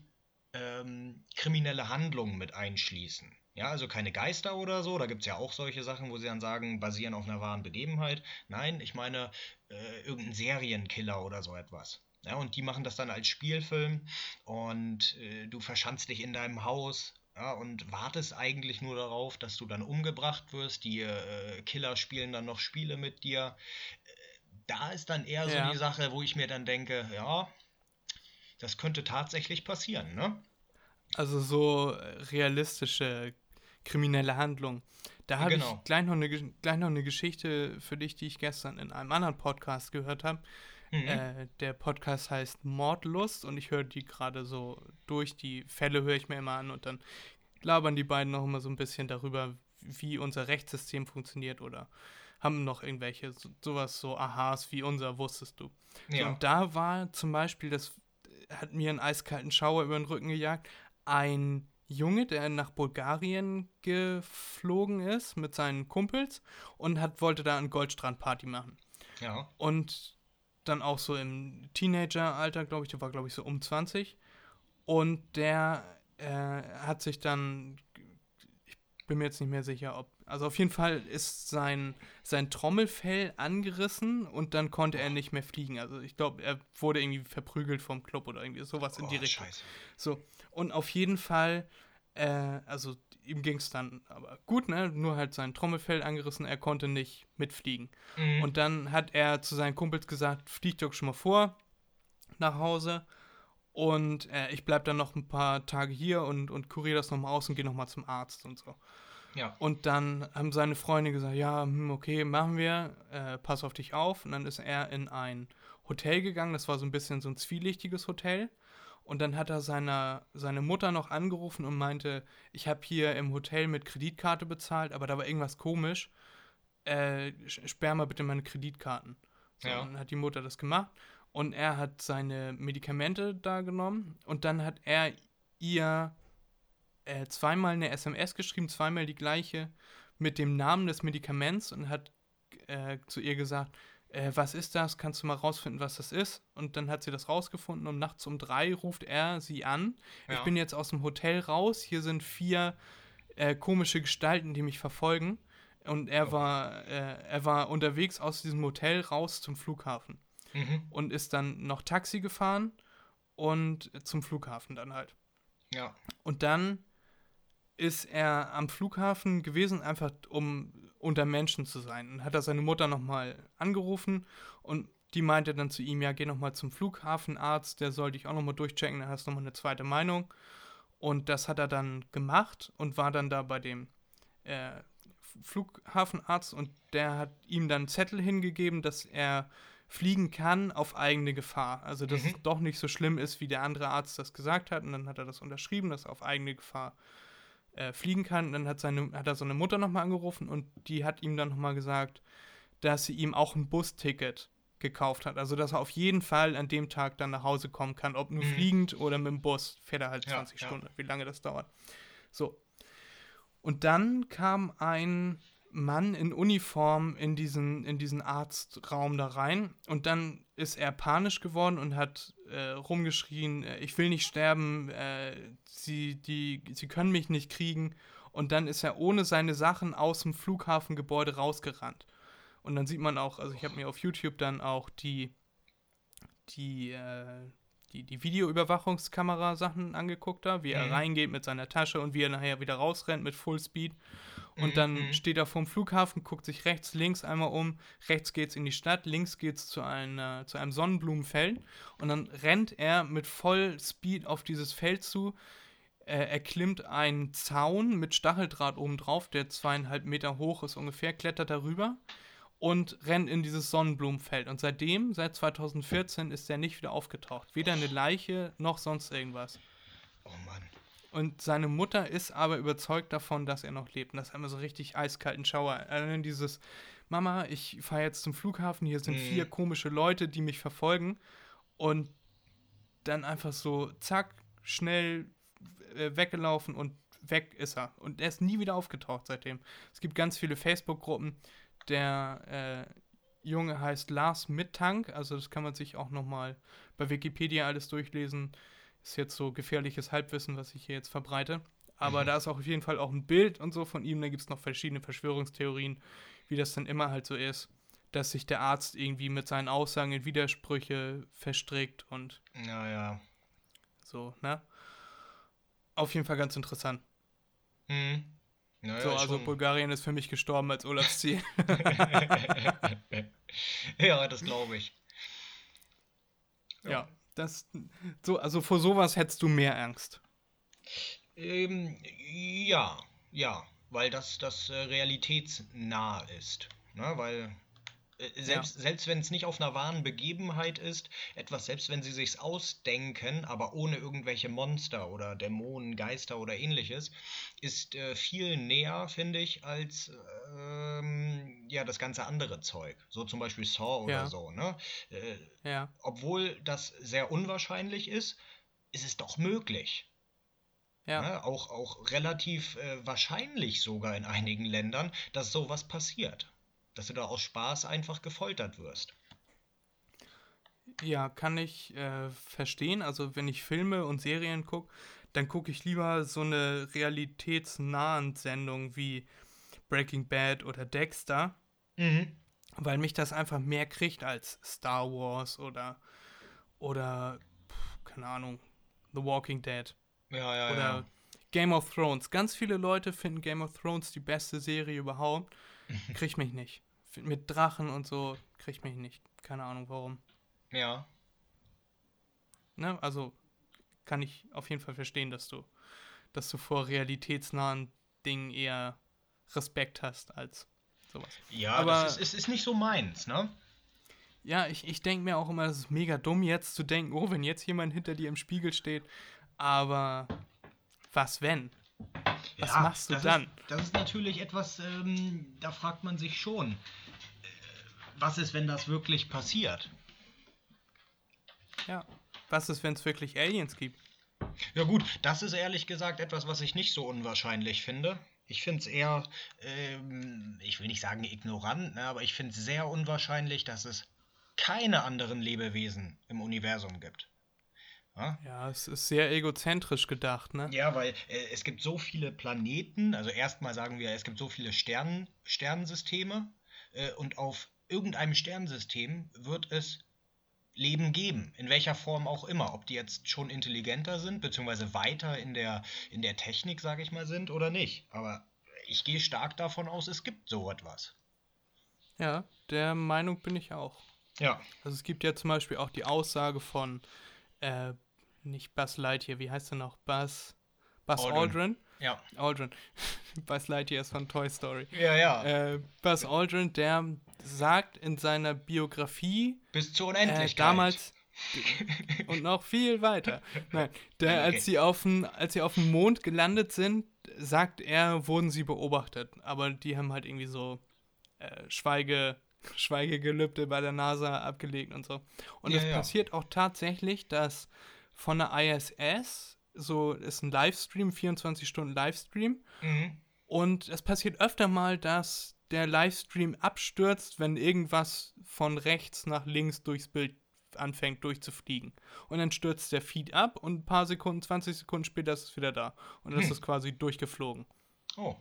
ähm, kriminelle Handlungen mit einschließen. Ja, also keine Geister oder so, da gibt es ja auch solche Sachen, wo sie dann sagen, basieren auf einer wahren Begebenheit. Nein, ich meine äh, irgendein Serienkiller oder so etwas. Ja, und die machen das dann als Spielfilm und äh, du verschanzt dich in deinem Haus ja, und wartest eigentlich nur darauf, dass du dann umgebracht wirst. Die äh, Killer spielen dann noch Spiele mit dir. Äh, da ist dann eher ja. so die Sache, wo ich mir dann denke, ja, das könnte tatsächlich passieren, ne? Also so realistische kriminelle Handlung. Da habe genau. ich gleich noch, eine, gleich noch eine Geschichte für dich, die ich gestern in einem anderen Podcast gehört habe. Mhm. Äh, der Podcast heißt Mordlust und ich höre die gerade so durch. Die Fälle höre ich mir immer an und dann labern die beiden noch immer so ein bisschen darüber, wie unser Rechtssystem funktioniert oder haben noch irgendwelche so, sowas so Aha's wie unser, wusstest du. Ja. Und da war zum Beispiel, das hat mir einen eiskalten Schauer über den Rücken gejagt, ein Junge, der nach Bulgarien geflogen ist mit seinen Kumpels und hat, wollte da eine Goldstrandparty machen. Ja. Und dann auch so im Teenageralter, glaube ich, der war, glaube ich, so um 20. Und der äh, hat sich dann, ich bin mir jetzt nicht mehr sicher, ob, also auf jeden Fall ist sein, sein Trommelfell angerissen und dann konnte er nicht mehr fliegen. Also ich glaube, er wurde irgendwie verprügelt vom Club oder irgendwie sowas in die Oh, Richtung. scheiße. So, und auf jeden Fall, äh, also ihm ging es dann aber gut, ne? Nur halt sein Trommelfell angerissen, er konnte nicht mitfliegen. Mhm. Und dann hat er zu seinen Kumpels gesagt, fliegt doch schon mal vor nach Hause und äh, ich bleib dann noch ein paar Tage hier und, und kuriere das nochmal aus und gehe nochmal zum Arzt und so. ja. Und dann haben seine Freunde gesagt, ja, hm, okay, machen wir, äh, pass auf dich auf. Und dann ist er in ein Hotel gegangen, das war so ein bisschen so ein zwielichtiges Hotel. Und dann hat er seiner, seine Mutter noch angerufen und meinte, ich habe hier im Hotel mit Kreditkarte bezahlt, aber da war irgendwas komisch. Äh, sperr mal bitte meine Kreditkarten. So, Ja. Dann hat die Mutter das gemacht und er hat seine Medikamente da genommen und dann hat er ihr äh, zweimal eine SMS geschrieben, zweimal die gleiche mit dem Namen des Medikaments und hat äh, zu ihr gesagt, äh, was ist das? Kannst du mal rausfinden, was das ist? Und dann hat sie das rausgefunden und nachts um drei ruft er sie an. Ich Ja. bin jetzt aus dem Hotel raus. Hier sind vier äh, komische Gestalten, die mich verfolgen. Und er war, äh, er war unterwegs aus diesem Hotel raus zum Flughafen Mhm. und ist dann noch Taxi gefahren und zum Flughafen dann halt. Ja. Und dann ist er am Flughafen gewesen, einfach um unter Menschen zu sein. Und hat er seine Mutter nochmal angerufen und die meinte dann zu ihm, ja, geh nochmal zum Flughafenarzt, der soll dich auch nochmal durchchecken, dann hast du nochmal eine zweite Meinung. Und das hat er dann gemacht und war dann da bei dem äh, Flughafenarzt und der hat ihm dann einen Zettel hingegeben, dass er fliegen kann auf eigene Gefahr. Also dass Mhm. es doch nicht so schlimm ist, wie der andere Arzt das gesagt hat. Und dann hat er das unterschrieben, dass er auf eigene Gefahr äh, fliegen kann. Und dann hat, seine, hat er seine Mutter nochmal angerufen und die hat ihm dann nochmal gesagt, dass sie ihm auch ein Busticket gekauft hat. Also dass er auf jeden Fall an dem Tag dann nach Hause kommen kann, ob nur Mhm. fliegend oder mit dem Bus. Fährt er halt Ja, 20 ja. Stunden, wie lange das dauert. So. Und dann kam ein Mann in Uniform in diesen, in diesen Arztraum da rein und dann ist er panisch geworden und hat äh, rumgeschrien, äh, ich will nicht sterben, äh, sie, die, sie können mich nicht kriegen. Und dann ist er ohne seine Sachen aus dem Flughafengebäude rausgerannt. Und dann sieht man auch, also ich habe mir auf YouTube dann auch die, die, äh, die, die Videoüberwachungskamera-Sachen angeguckt da, wie er Mhm. reingeht mit seiner Tasche und wie er nachher wieder rausrennt mit Fullspeed. Und Mhm, dann mhm. steht er vorm Flughafen, guckt sich rechts, links einmal um. Rechts geht's in die Stadt, links geht's zu, einer, zu einem Sonnenblumenfeld. Und dann rennt er mit Vollspeed auf dieses Feld zu. Er klimmt einen Zaun mit Stacheldraht oben drauf, der zweieinhalb Meter hoch ist ungefähr, klettert darüber und rennt in dieses Sonnenblumenfeld. Und seitdem, seit 2014, ist er nicht wieder aufgetaucht. Weder eine Leiche noch sonst irgendwas. Oh Mann. Und seine Mutter ist aber überzeugt davon, dass er noch lebt. Und das hat mir so richtig eiskalten Schauer. Allein dieses, Mama, ich fahre jetzt zum Flughafen, hier sind Mhm. vier komische Leute, die mich verfolgen. Und dann einfach so, zack, schnell äh, weggelaufen und weg ist er. Und er ist nie wieder aufgetaucht seitdem. Es gibt ganz viele Facebook-Gruppen. Der äh, Junge heißt Lars Mittank, also das kann man sich auch nochmal bei Wikipedia alles durchlesen. Ist jetzt so gefährliches Halbwissen, was ich hier jetzt verbreite. Aber Mhm. da ist auch auf jeden Fall auch ein Bild und so von ihm. Da gibt es noch verschiedene Verschwörungstheorien, wie das dann immer halt so ist, dass sich der Arzt irgendwie mit seinen Aussagen in Widersprüche verstrickt und Ja, ja. so, ne? Auf jeden Fall ganz interessant. Mhm. Ja, so, ja, also schon. Bulgarien ist für mich gestorben als Urlaubsziel. <laughs> <laughs> ja, das glaube ich. ja, das, so, also vor sowas hättest du mehr Angst. Ähm, ja, ja, weil das, das äh, realitätsnah ist. Ne? Weil äh, selbst, selbst wenn es nicht auf einer wahren Begebenheit ist, etwas, selbst wenn sie sich's ausdenken, aber ohne irgendwelche Monster oder Dämonen, Geister oder ähnliches, ist äh, viel näher, finde ich, als ähm, ja, das ganze andere Zeug. So zum Beispiel Saw oder Ja. so. Ne? Äh, Ja, obwohl das sehr unwahrscheinlich ist, ist es doch möglich. ja. Ne? Auch, auch relativ äh, wahrscheinlich sogar in einigen Ländern, dass sowas passiert. Dass du da aus Spaß einfach gefoltert wirst. Ja, kann ich äh, verstehen. Also wenn ich Filme und Serien gucke, dann gucke ich lieber so eine realitätsnahen Sendung wie Breaking Bad oder Dexter, Mhm. weil mich das einfach mehr kriegt als Star Wars oder oder pf, keine Ahnung, The Walking Dead Ja, ja, oder ja. Game of Thrones. Ganz viele Leute finden Game of Thrones die beste Serie überhaupt. <laughs> Kriegt mich nicht. Mit Drachen und so kriegt mich nicht. Keine Ahnung warum. Ja. Ne? Also kann ich auf jeden Fall verstehen, dass du, dass du vor realitätsnahen Dingen eher Respekt hast als sowas. Ja, Aber- das ist, ist, nicht so meins, ne? Ja, ich, ich denke mir auch immer, es ist mega dumm, jetzt zu denken, oh, wenn jetzt jemand hinter dir im Spiegel steht, aber was wenn? Was machst du das dann? Ist, das ist natürlich etwas, ähm, da fragt man sich schon, was ist, wenn das wirklich passiert? Ja. Was ist, wenn es wirklich Aliens gibt? Ja gut, das ist ehrlich gesagt etwas, was ich nicht so unwahrscheinlich finde. Ich finde es eher, ähm, ich will nicht sagen ignorant, ne, aber ich finde es sehr unwahrscheinlich, dass es keine anderen Lebewesen im Universum gibt. Ja? Ja, es ist sehr egozentrisch gedacht, ne? Ja, weil äh, es gibt so viele Planeten, also erstmal sagen wir, es gibt so viele Sternen, Sternensysteme äh, und auf irgendeinem Sternensystem wird es Leben geben, in welcher Form auch immer, ob die jetzt schon intelligenter sind, beziehungsweise weiter in der, in der Technik, sage ich mal, sind oder nicht. Aber ich gehe stark davon aus, es gibt so etwas. Ja, der Meinung bin ich auch. Ja, Also es gibt ja zum Beispiel auch die Aussage von, äh, nicht Buzz Lightyear, wie heißt er noch? Buzz, Buzz Aldrin. Aldrin? ja. Aldrin. <laughs> Buzz Lightyear ist von Toy Story. Ja, ja. Äh, Buzz Aldrin, der sagt in seiner Biografie, Bis zur äh, Unendlichkeit. damals <laughs> und noch viel weiter. Nein, der, als sie auf dem, als sie auf dem Mond gelandet sind, sagt er, wurden sie beobachtet. Aber die haben halt irgendwie so äh, Schweige, Schweigegelübde bei der NASA abgelegt und so. Und Ja, es ja. passiert auch tatsächlich, dass von der ISS so ist ein Livestream, 24 Stunden Livestream. Mhm. Und es passiert öfter mal, dass der Livestream abstürzt, wenn irgendwas von rechts nach links durchs Bild anfängt durchzufliegen. Und dann stürzt der Feed ab und ein paar Sekunden, 20 Sekunden später ist es wieder da. Und dann ist <clears throat> es quasi durchgeflogen. Oh,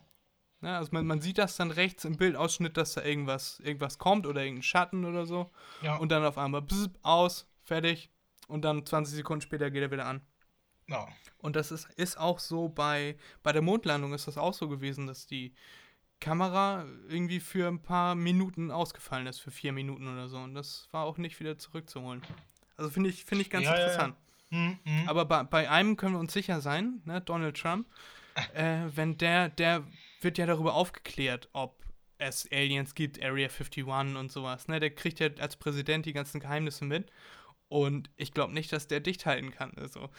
Ja, also man, man sieht das dann rechts im Bildausschnitt, dass da irgendwas, irgendwas kommt oder irgendein Schatten oder so. ja. Und dann auf einmal bzz, aus, fertig. Und dann 20 Sekunden später geht er wieder an. ja. Und das ist, ist auch so bei, bei der Mondlandung ist das auch so gewesen, dass die Kamera irgendwie für ein paar Minuten ausgefallen ist, für vier Minuten oder so. Und das war auch nicht wieder zurückzuholen. Also finde ich, finde ich ganz Ja, ja, ja. interessant. Mhm, mhm. Aber bei, bei einem können wir uns sicher sein, ne, Donald Trump, <laughs> äh, wenn der, der wird ja darüber aufgeklärt, ob es Aliens gibt, Area 51 und sowas. Ne? Der kriegt ja als Präsident die ganzen Geheimnisse mit. Und ich glaube nicht, dass der dicht halten kann. Also,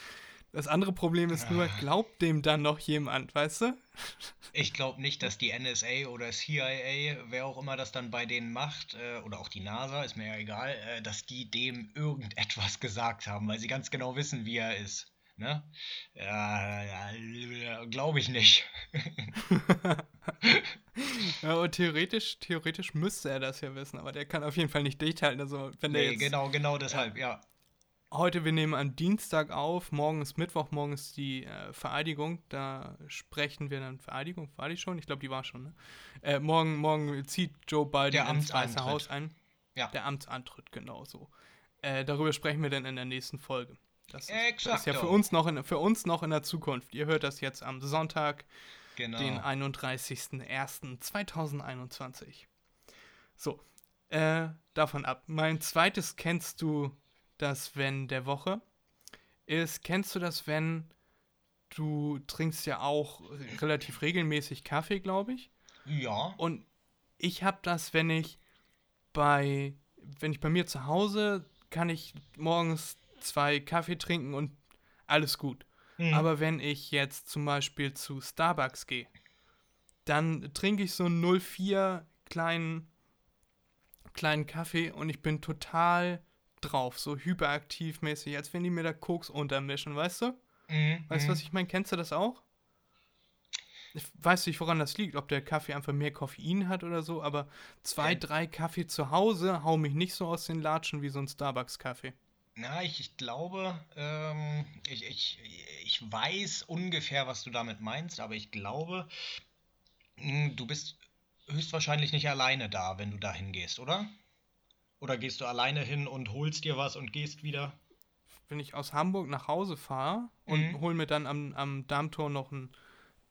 das andere Problem ist nur, glaubt dem dann noch jemand, weißt du? Ich glaube nicht, dass die NSA oder CIA, wer auch immer das dann bei denen macht, äh, oder auch die NASA, ist mir ja egal, äh, dass die dem irgendetwas <laughs> gesagt haben, weil sie ganz genau wissen, wie er ist. Ne? Ja, ja, glaube ich nicht. <laughs> Ja, und theoretisch, theoretisch müsste er das ja wissen, aber der kann auf jeden Fall nicht dicht halten. Also, wenn der Nee, jetzt genau, genau deshalb, ja. Heute, wir nehmen am Dienstag auf, morgen ist Mittwoch, morgen ist die äh, Vereidigung. Da sprechen wir dann, Vereidigung, war die schon? Ich glaube, die war schon, ne? Äh, morgen, morgen zieht Joe Biden Der ins Weiße. Haus ein. Ja. Der Amtsantritt, genau so. Äh, darüber sprechen wir dann in der nächsten Folge. Das ist, das ist ja für uns, noch in, für uns noch in der Zukunft. Ihr hört das jetzt am Sonntag, Genau. den 31.01.2021. So, äh, davon ab. Mein zweites kennst du das Wenn der Woche ist, kennst du das Wenn du trinkst ja auch relativ regelmäßig Kaffee, glaube ich. Ja. Und ich habe das, wenn ich bei, wenn ich bei mir zu Hause, kann ich morgens zwei Kaffee trinken und alles gut. Mhm. Aber wenn ich jetzt zum Beispiel zu Starbucks gehe, dann trinke ich so einen 04 kleinen, kleinen Kaffee und ich bin total drauf, so hyperaktiv mäßig, als wenn die mir da Koks untermischen, weißt du? Mhm, Weißt du, mhm. was ich meine? Kennst du das auch? Ich weiß nicht, woran das liegt, ob der Kaffee einfach mehr Koffein hat oder so, aber zwei, Ja. drei Kaffee zu Hause hauen mich nicht so aus den Latschen wie so ein Starbucks-Kaffee. Na, ich, ich glaube, ähm, ich, ich, ich weiß ungefähr, was du damit meinst, aber ich glaube, mh, du bist höchstwahrscheinlich nicht alleine da, wenn du da hingehst, oder? Oder gehst du alleine hin und holst dir was und gehst wieder? Wenn ich aus Hamburg nach Hause fahre und Mhm. hol mir dann am, am Darmtor noch einen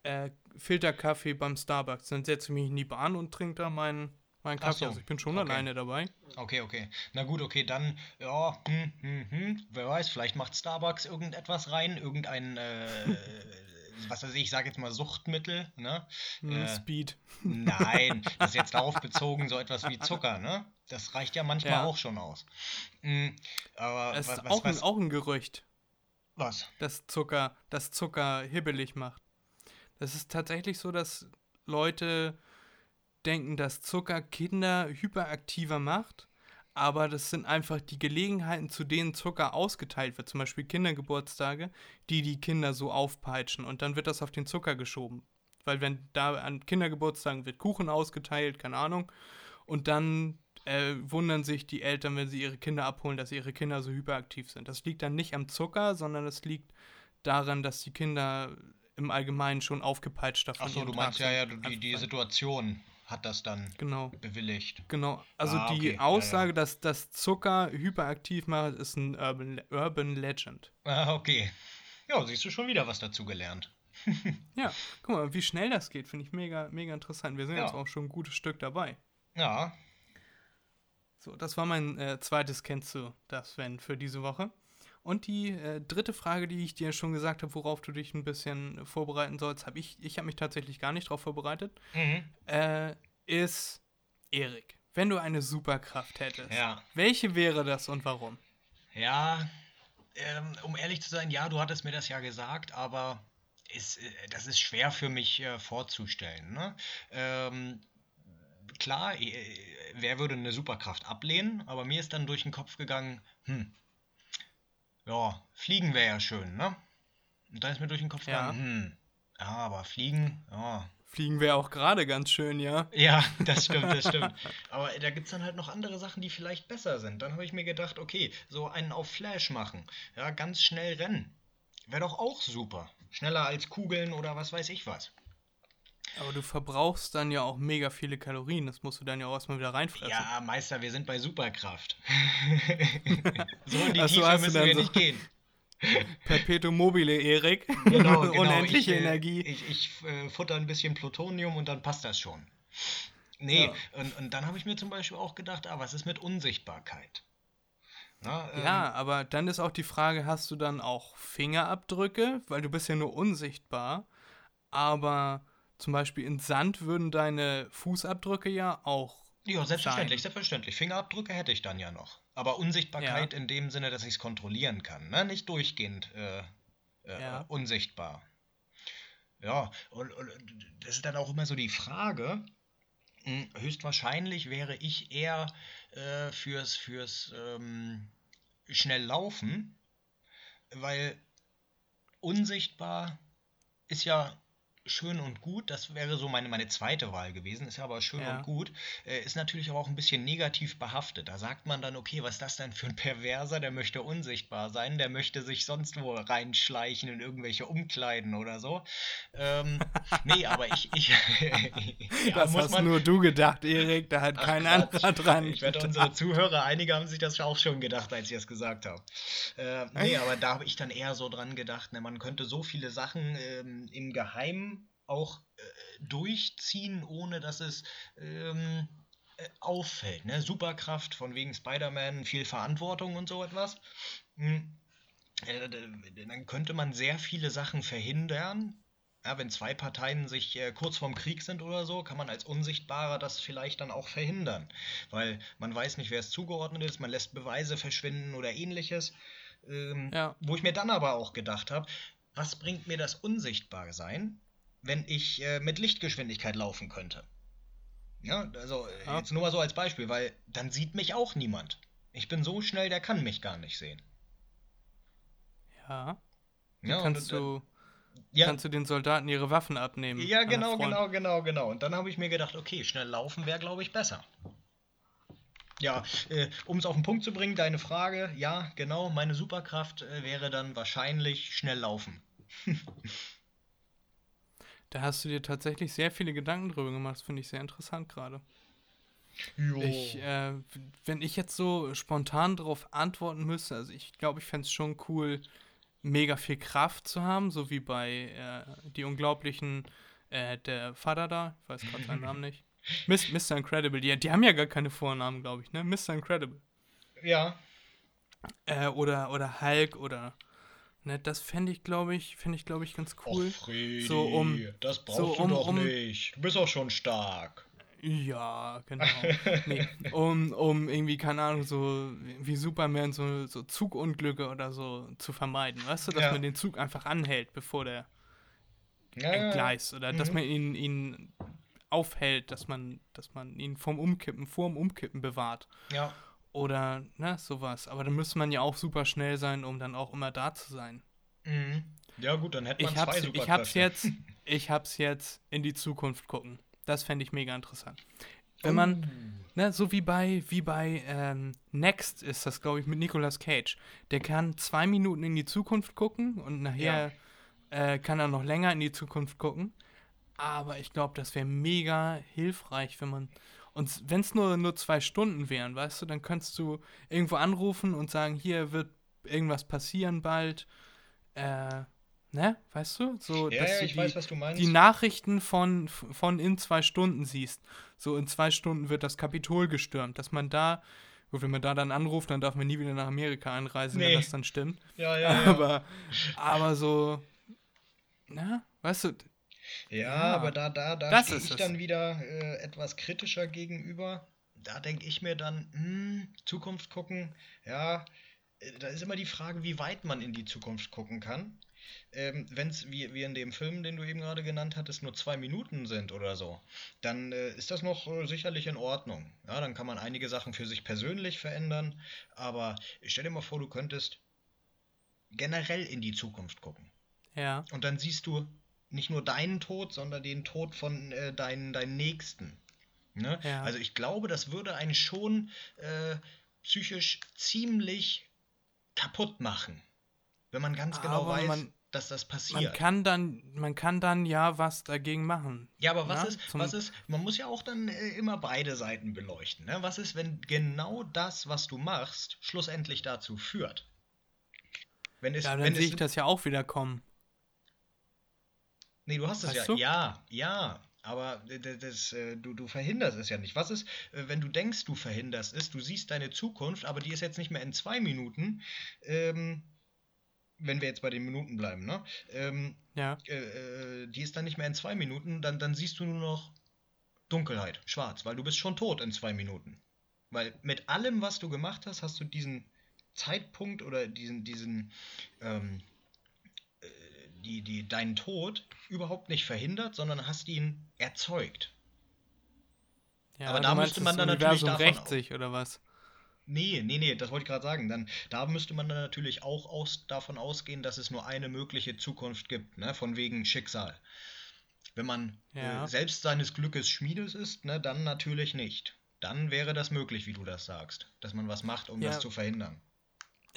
äh, Filterkaffee beim Starbucks, dann setze ich mich in die Bahn und trinke da meinen, Ach Kaffee. so, Also ich bin schon okay. alleine dabei. Okay, okay. Na gut, okay, dann, ja, hm, hm, hm. Wer weiß, vielleicht macht Starbucks irgendetwas rein, irgendein, äh, was weiß ich, ich sag jetzt mal Suchtmittel, ne? Hm, Äh, Speed. Nein, <laughs> das ist jetzt darauf bezogen, so etwas wie Zucker, ne? Das reicht ja manchmal Ja. auch schon aus. Mm, aber Das was, ist was, auch, was, Ein, auch ein Gerücht, was? dass Zucker, dass Zucker hibbelig macht. Das ist tatsächlich so, dass Leute denken, dass Zucker Kinder hyperaktiver macht, aber das sind einfach die Gelegenheiten, zu denen Zucker ausgeteilt wird, zum Beispiel Kindergeburtstage, die die Kinder so aufpeitschen und dann wird das auf den Zucker geschoben. Weil wenn da an Kindergeburtstagen wird Kuchen ausgeteilt, keine Ahnung, und dann äh, wundern sich die Eltern, wenn sie ihre Kinder abholen, dass ihre Kinder so hyperaktiv sind. Das liegt dann nicht am Zucker, sondern es liegt daran, dass die Kinder im Allgemeinen schon aufgepeitscht davon Achso, ihren du meinst ja, sind. ja, die, die Situation hat das dann Genau, bewilligt. genau. Also Ah, die okay, ja, ja. Aussage, dass das Zucker hyperaktiv macht, ist ein Urban, Urban Legend. Ah, okay. Ja, siehst du schon wieder was dazu gelernt. <laughs> Ja, guck mal, wie schnell das geht, finde ich mega, mega interessant. Wir sind Ja. jetzt auch schon ein gutes Stück dabei. Ja, So, das war mein äh, zweites Kennst du das, wenn, für diese Woche. Und die äh, dritte Frage, die ich dir schon gesagt habe, worauf du dich ein bisschen vorbereiten sollst, habe ich, ich habe mich tatsächlich gar nicht darauf vorbereitet, mhm. äh, ist Erik. Wenn du eine Superkraft hättest, ja. welche wäre das und warum? Ja, ähm, um ehrlich zu sein, ja, du hattest mir das ja gesagt, aber ist, äh, das ist schwer für mich äh, vorzustellen. Ne? Ähm, klar, äh, wer würde eine Superkraft ablehnen, aber mir ist dann durch den Kopf gegangen, hm, ja, fliegen wäre ja schön, ne? Und da ist mir durch den Kopf Ja. gegangen, hm, ja, aber fliegen, ja, Fliegen wäre auch gerade ganz schön, ja. ja, <laughs> das stimmt, das stimmt. Aber da gibt es dann halt noch andere Sachen, die vielleicht besser sind. Dann habe ich mir gedacht, okay, so einen auf Flash machen. Ja, ganz schnell rennen. Wäre doch auch super. Schneller als Kugeln oder was weiß ich was. Aber du verbrauchst dann ja auch mega viele Kalorien. Das musst du dann ja auch erstmal wieder reinfressen. Ja, Meister, wir sind bei Superkraft. <laughs> so in die Ach Tiefe müssen wir so- nicht gehen. Perpetuum mobile, Erik. Genau, <laughs> genau. Unendliche ich, äh, Energie. Ich, ich äh, futter ein bisschen Plutonium und dann passt das schon. Nee, Ja. und, und dann habe ich mir zum Beispiel auch gedacht, ah, was ist mit Unsichtbarkeit? Na, ähm, Ja, aber dann ist auch die Frage, hast du dann auch Fingerabdrücke? Weil du bist ja nur unsichtbar. Aber zum Beispiel in Sand würden deine Fußabdrücke ja auch. Ja, selbstverständlich, sein. selbstverständlich. Fingerabdrücke hätte ich dann ja noch. Aber Unsichtbarkeit in dem Sinne, dass ich es kontrollieren kann. Ne? Nicht durchgehend äh, äh, Ja. unsichtbar. Ja, und, und das ist dann auch immer so die Frage. Hm, Höchstwahrscheinlich wäre ich eher äh, fürs, fürs ähm, schnell laufen, weil unsichtbar ist ja schön und gut. Das wäre so meine, meine zweite Wahl gewesen. Ist aber schön Ja. und gut. Äh, ist natürlich aber auch ein bisschen negativ behaftet. Da sagt man dann, okay, was ist das denn für ein Perverser? Der möchte unsichtbar sein. Der möchte sich sonst wo reinschleichen in irgendwelche Umkleiden oder so. Ähm, <laughs> nee, aber ich. ich <laughs> ja, das hast nur du gedacht, Erik. Da hat kein anderer dran. Ich werde unsere Zuhörer, einige haben sich das auch schon gedacht, als ich das gesagt habe. Äh, nee, aber da habe ich dann eher so dran gedacht, ne, man könnte so viele Sachen ähm, im Geheimen auch äh, durchziehen, ohne dass es ähm, äh, auffällt. Ne? Superkraft von wegen Spider-Man, viel Verantwortung und so etwas. Hm. Äh, dann könnte man sehr viele Sachen verhindern. Ja, wenn zwei Parteien sich äh, kurz vorm Krieg sind oder so, kann man als Unsichtbarer das vielleicht dann auch verhindern. Weil man weiß nicht, wer es zugeordnet ist, man lässt Beweise verschwinden oder ähnliches. Ähm, Ja. Wo ich mir dann aber auch gedacht habe, was bringt mir das Unsichtbarsein, wenn ich äh, mit Lichtgeschwindigkeit laufen könnte? Ja, also äh, Ja. jetzt nur mal so als Beispiel, weil dann sieht mich auch niemand. Ich bin so schnell, der kann mich gar nicht sehen. Ja. Ja, kannst, und, du, ja, kannst du den Soldaten ihre Waffen abnehmen. ja, genau, genau, genau, genau. Und dann habe ich mir gedacht, okay, schnell laufen wäre, glaube ich, besser. Ja, äh, um es auf den Punkt zu bringen, deine Frage, ja, genau, meine Superkraft äh, wäre dann wahrscheinlich schnell laufen. <laughs> Da hast du dir tatsächlich sehr viele Gedanken drüber gemacht. Das finde ich sehr interessant gerade. Ich, äh, wenn ich jetzt so spontan darauf antworten müsste, also ich glaube, ich fände es schon cool, mega viel Kraft zu haben, so wie bei äh, die unglaublichen, äh, der Vater da, ich weiß gerade seinen Namen nicht. <laughs> Mis- Mr. Incredible, die, die haben ja gar keine Vornamen, glaube ich, ne? Mr. Incredible. ja, Äh, oder, oder Hulk oder. Ne, das fände ich, glaube ich, fände ich, glaube ich, ganz cool. Och, Fredi, So, um- das brauchst so, du um- doch um- nicht. Du bist auch schon stark. Ja, genau. nee, um, um irgendwie, keine Ahnung, so wie Superman so, so Zugunglücke oder so zu vermeiden. Weißt du, dass Ja. man den Zug einfach anhält, bevor der Ja, entgleist. Oder dass Mhm. man ihn, ihn aufhält, dass man, dass man ihn vom Umkippen, vorm Umkippen bewahrt. Ja, Oder, ne, sowas. Aber dann müsste man ja auch super schnell sein, um dann auch immer da zu sein. mhm. ja gut, dann hätte man Ich zwei hab's, ich hab's jetzt, ich hab's jetzt in die Zukunft gucken. Das fände ich mega interessant. Wenn man, Oh. ne, so wie bei, wie bei ähm, Next ist das, glaube ich, mit Nicolas Cage. Der kann zwei Minuten in die Zukunft gucken und nachher äh, kann er noch länger in die Zukunft gucken. Aber ich glaube, das wäre mega hilfreich, wenn man. Und wenn es nur, nur zwei Stunden wären, weißt du, dann könntest du irgendwo anrufen und sagen, hier wird irgendwas passieren bald. Äh, ne, weißt du? So, Ja, dass ja, du ich die, weiß, was du meinst. die Nachrichten von, von in zwei Stunden siehst. So in zwei Stunden wird das Kapitol gestürmt, dass man da, gut, wenn man da dann anruft, dann darf man nie wieder nach Amerika einreisen, Nee. wenn das dann stimmt. ja, ja, ja. Aber, aber so, na, weißt du, Ja, Ja, aber da, da, da das stehe ist ich es. dann wieder äh, etwas kritischer gegenüber. Da denke ich mir dann, hm, Zukunft gucken, ja, äh, da ist immer die Frage, wie weit man in die Zukunft gucken kann. Ähm, Wenn es, wie, wie in dem Film, den du eben gerade genannt hattest, nur zwei Minuten sind oder so, dann äh, ist das noch äh, sicherlich in Ordnung. Ja, dann kann man einige Sachen für sich persönlich verändern, aber stell dir mal vor, du könntest generell in die Zukunft gucken. ja, Und dann siehst du nicht nur deinen Tod, sondern den Tod von äh, deinen, deinen Nächsten. Ne? Ja. Also ich glaube, das würde einen schon äh, psychisch ziemlich kaputt machen. Wenn man ganz genau Aber weiß, man- dass das man passiert. kann dann, man kann dann ja was dagegen machen. ja, aber was Na, ist, zum- was ist, man muss ja auch dann äh, immer beide Seiten beleuchten. Ne? Was ist, wenn genau das, was du machst, schlussendlich dazu führt? Wenn es, Ja, wenn dann es, sehe ich das ja auch wieder kommen. Nee, du hast es ja. du? Ja, ja. Aber das, äh, du, du verhinderst es ja nicht. Was ist, äh, wenn du denkst, du verhinderst es, du siehst deine Zukunft, aber die ist jetzt nicht mehr in zwei Minuten, ähm, wenn wir jetzt bei den Minuten bleiben, ne? Ähm, Ja, äh, äh, die ist dann nicht mehr in zwei Minuten, dann, dann siehst du nur noch Dunkelheit, schwarz, weil du bist schon tot in zwei Minuten. Weil mit allem, was du gemacht hast, hast du diesen Zeitpunkt oder diesen, diesen, ähm, äh, die, die, deinen Tod überhaupt nicht verhindert, sondern hast ihn erzeugt. ja Aber da müsste man dann natürlich Universum davon rächt au- sich, oder was? Nee, nee, nee, das wollte ich gerade sagen. Dann, da müsste man dann natürlich auch aus, davon ausgehen, dass es nur eine mögliche Zukunft gibt, ne? von wegen Schicksal. Wenn man Ja. äh, selbst seines Glückes Schmiedes ist, ne, dann natürlich nicht. Dann wäre das möglich, wie du das sagst, dass man was macht, um Ja. das zu verhindern.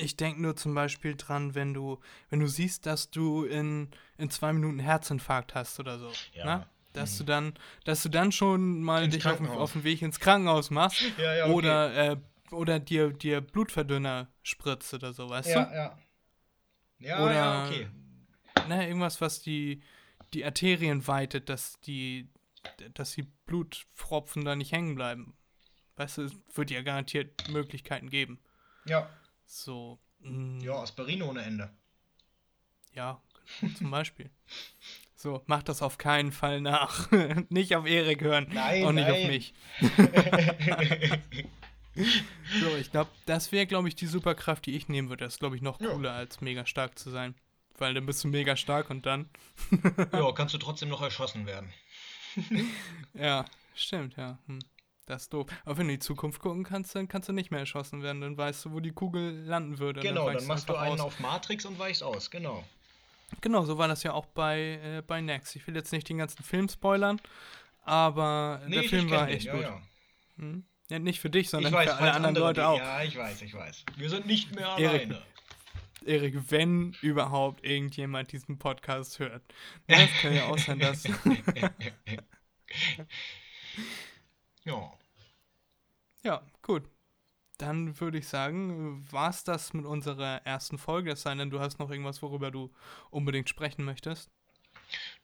Ich denke nur zum Beispiel dran, wenn du, wenn du siehst, dass du in, in zwei Minuten Herzinfarkt hast oder so. Ja. Ne? Dass Mhm. du dann, dass du dann schon mal Ins dich auf, auf den Weg ins Krankenhaus machst <laughs> Ja, ja, okay. oder, äh, oder dir, dir Blutverdünner spritzt oder so, weißt Ja, ja. Ja, Oder- ja, okay. du? Ne, irgendwas, was die, die Arterien weitet, dass die, dass die Blutpfropfen da nicht hängen bleiben. Weißt du, es wird ja garantiert Möglichkeiten geben. Ja. So, mm, Ja, Aspirin ohne Ende. Ja, zum Beispiel. <laughs> So, mach das auf keinen Fall nach. <laughs> nicht auf Erik hören. Nein, auch nicht auf nein. mich. <laughs> So, ich glaube, das wäre, glaube ich, die Superkraft, die ich nehmen würde. Das ist, glaube ich, noch Ja. cooler, als mega stark zu sein. Weil dann bist du mega stark und dann. ja, kannst du trotzdem noch erschossen werden. Ja, stimmt, ja. Hm. Das ist doof. Aber wenn du in die Zukunft gucken kannst, dann kannst du nicht mehr erschossen werden. Dann weißt du, wo die Kugel landen würde. Genau, dann weichst machst du einen aus. auf Matrix und weichst aus, genau. Genau, so war das ja auch bei, äh, bei Next. Ich will jetzt nicht den ganzen Film spoilern, aber Nee, der Film war den, echt ja, gut. Ja. Hm? Ja, nicht für dich, sondern weiß, für alle anderen andere Leute die- auch. Ja, ich weiß, ich weiß. Wir sind nicht mehr Erik. alleine. Erik, wenn überhaupt irgendjemand diesen Podcast hört. Es kann ja auch sein, dass. <laughs> <laughs> <laughs> ja. ja, gut. Dann würde ich sagen, war es das mit unserer ersten Folge. Es sei denn, du hast noch irgendwas, worüber du unbedingt sprechen möchtest.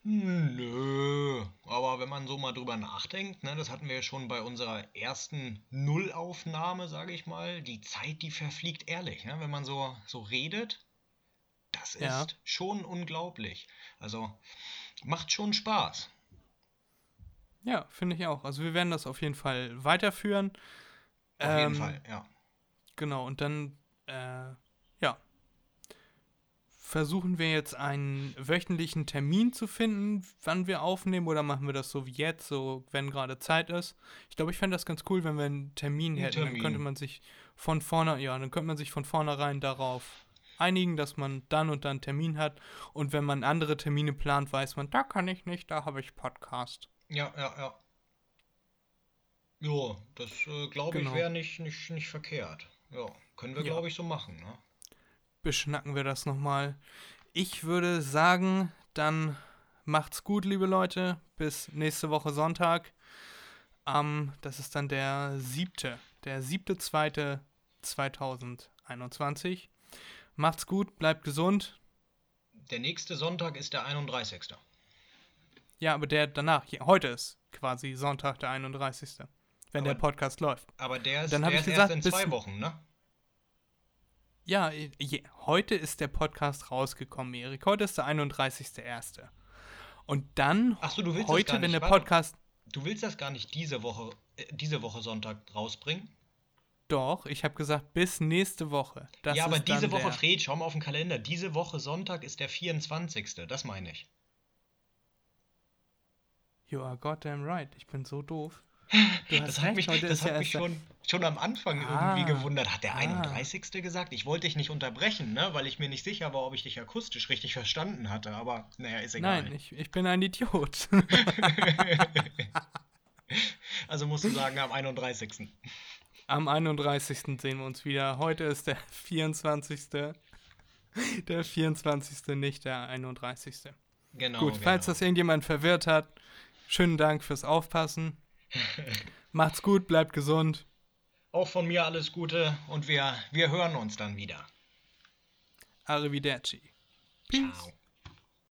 Nö, aber wenn man so mal drüber nachdenkt, ne, das hatten wir ja schon bei unserer ersten Nullaufnahme, sage ich mal, die Zeit, die verfliegt ehrlich, ne, wenn man so, so redet, das ist Ja. schon unglaublich. Also macht schon Spaß. Ja, finde ich auch. Also wir werden das auf jeden Fall weiterführen. Auf jeden Ähm, Fall, ja. Genau, und dann, äh, ja, versuchen wir jetzt einen wöchentlichen Termin zu finden, wann wir aufnehmen, oder machen wir das so wie jetzt, so wenn gerade Zeit ist. Ich glaube, ich fände das ganz cool, wenn wir einen Termin hätten. Dann Termin. könnte man sich von vorne, ja, dann könnte man sich von vornherein darauf einigen, dass man dann und dann einen Termin hat. Und wenn man andere Termine plant, weiß man, da kann ich nicht, da habe ich Podcast. Ja, ja, ja. Jo, das äh, glaube Genau. ich wäre nicht, nicht, nicht verkehrt. Ja, können wir, Ja. glaube ich, so machen. Ne? beschnacken wir das nochmal. Ich würde sagen, dann macht's gut, liebe Leute. Bis nächste Woche Sonntag. Ähm, das ist dann der siebte, der siebte, zweite 2021. Macht's gut, bleibt gesund. Der nächste Sonntag ist der 31. Ja, aber der danach, heute ist quasi Sonntag, der 31. Wenn der Aber- Podcast läuft. Aber der ist, Dann der ich ist gesagt, erst in zwei Wochen, ne? Ja, je, heute ist der Podcast rausgekommen, Erik. Heute ist der 31.1. Und dann, Ach so, du willst das heute, gar wenn nicht. der Warte. Podcast Du willst das gar nicht diese Woche, äh, diese Woche Sonntag rausbringen? Doch, ich habe gesagt, bis nächste Woche. Das ja, aber diese Woche, der, Fred, schau mal auf den Kalender. Diese Woche Sonntag ist der 24. Das meine ich. You are goddamn right. Ich bin so doof. <laughs> Du hast Das hat recht, mich, heute das hat ja mich schon, schon am Anfang Ah, irgendwie gewundert. Hat der ah. 31. gesagt? Ich wollte dich nicht unterbrechen, ne? weil ich mir nicht sicher war, ob ich dich akustisch richtig verstanden hatte. Aber naja, ist egal. Nein, ich, ich bin ein Idiot. <laughs> <laughs> also musst du sagen, am 31. Am 31. sehen wir uns wieder. Heute ist der 24. Der 24. nicht der 31. Genau. Gut, falls genau. das irgendjemand verwirrt hat, schönen Dank fürs Aufpassen. <laughs> Macht's gut, bleibt gesund. Auch von mir alles Gute und wir, wir hören uns dann wieder. Arrivederci. Peace. Ciao.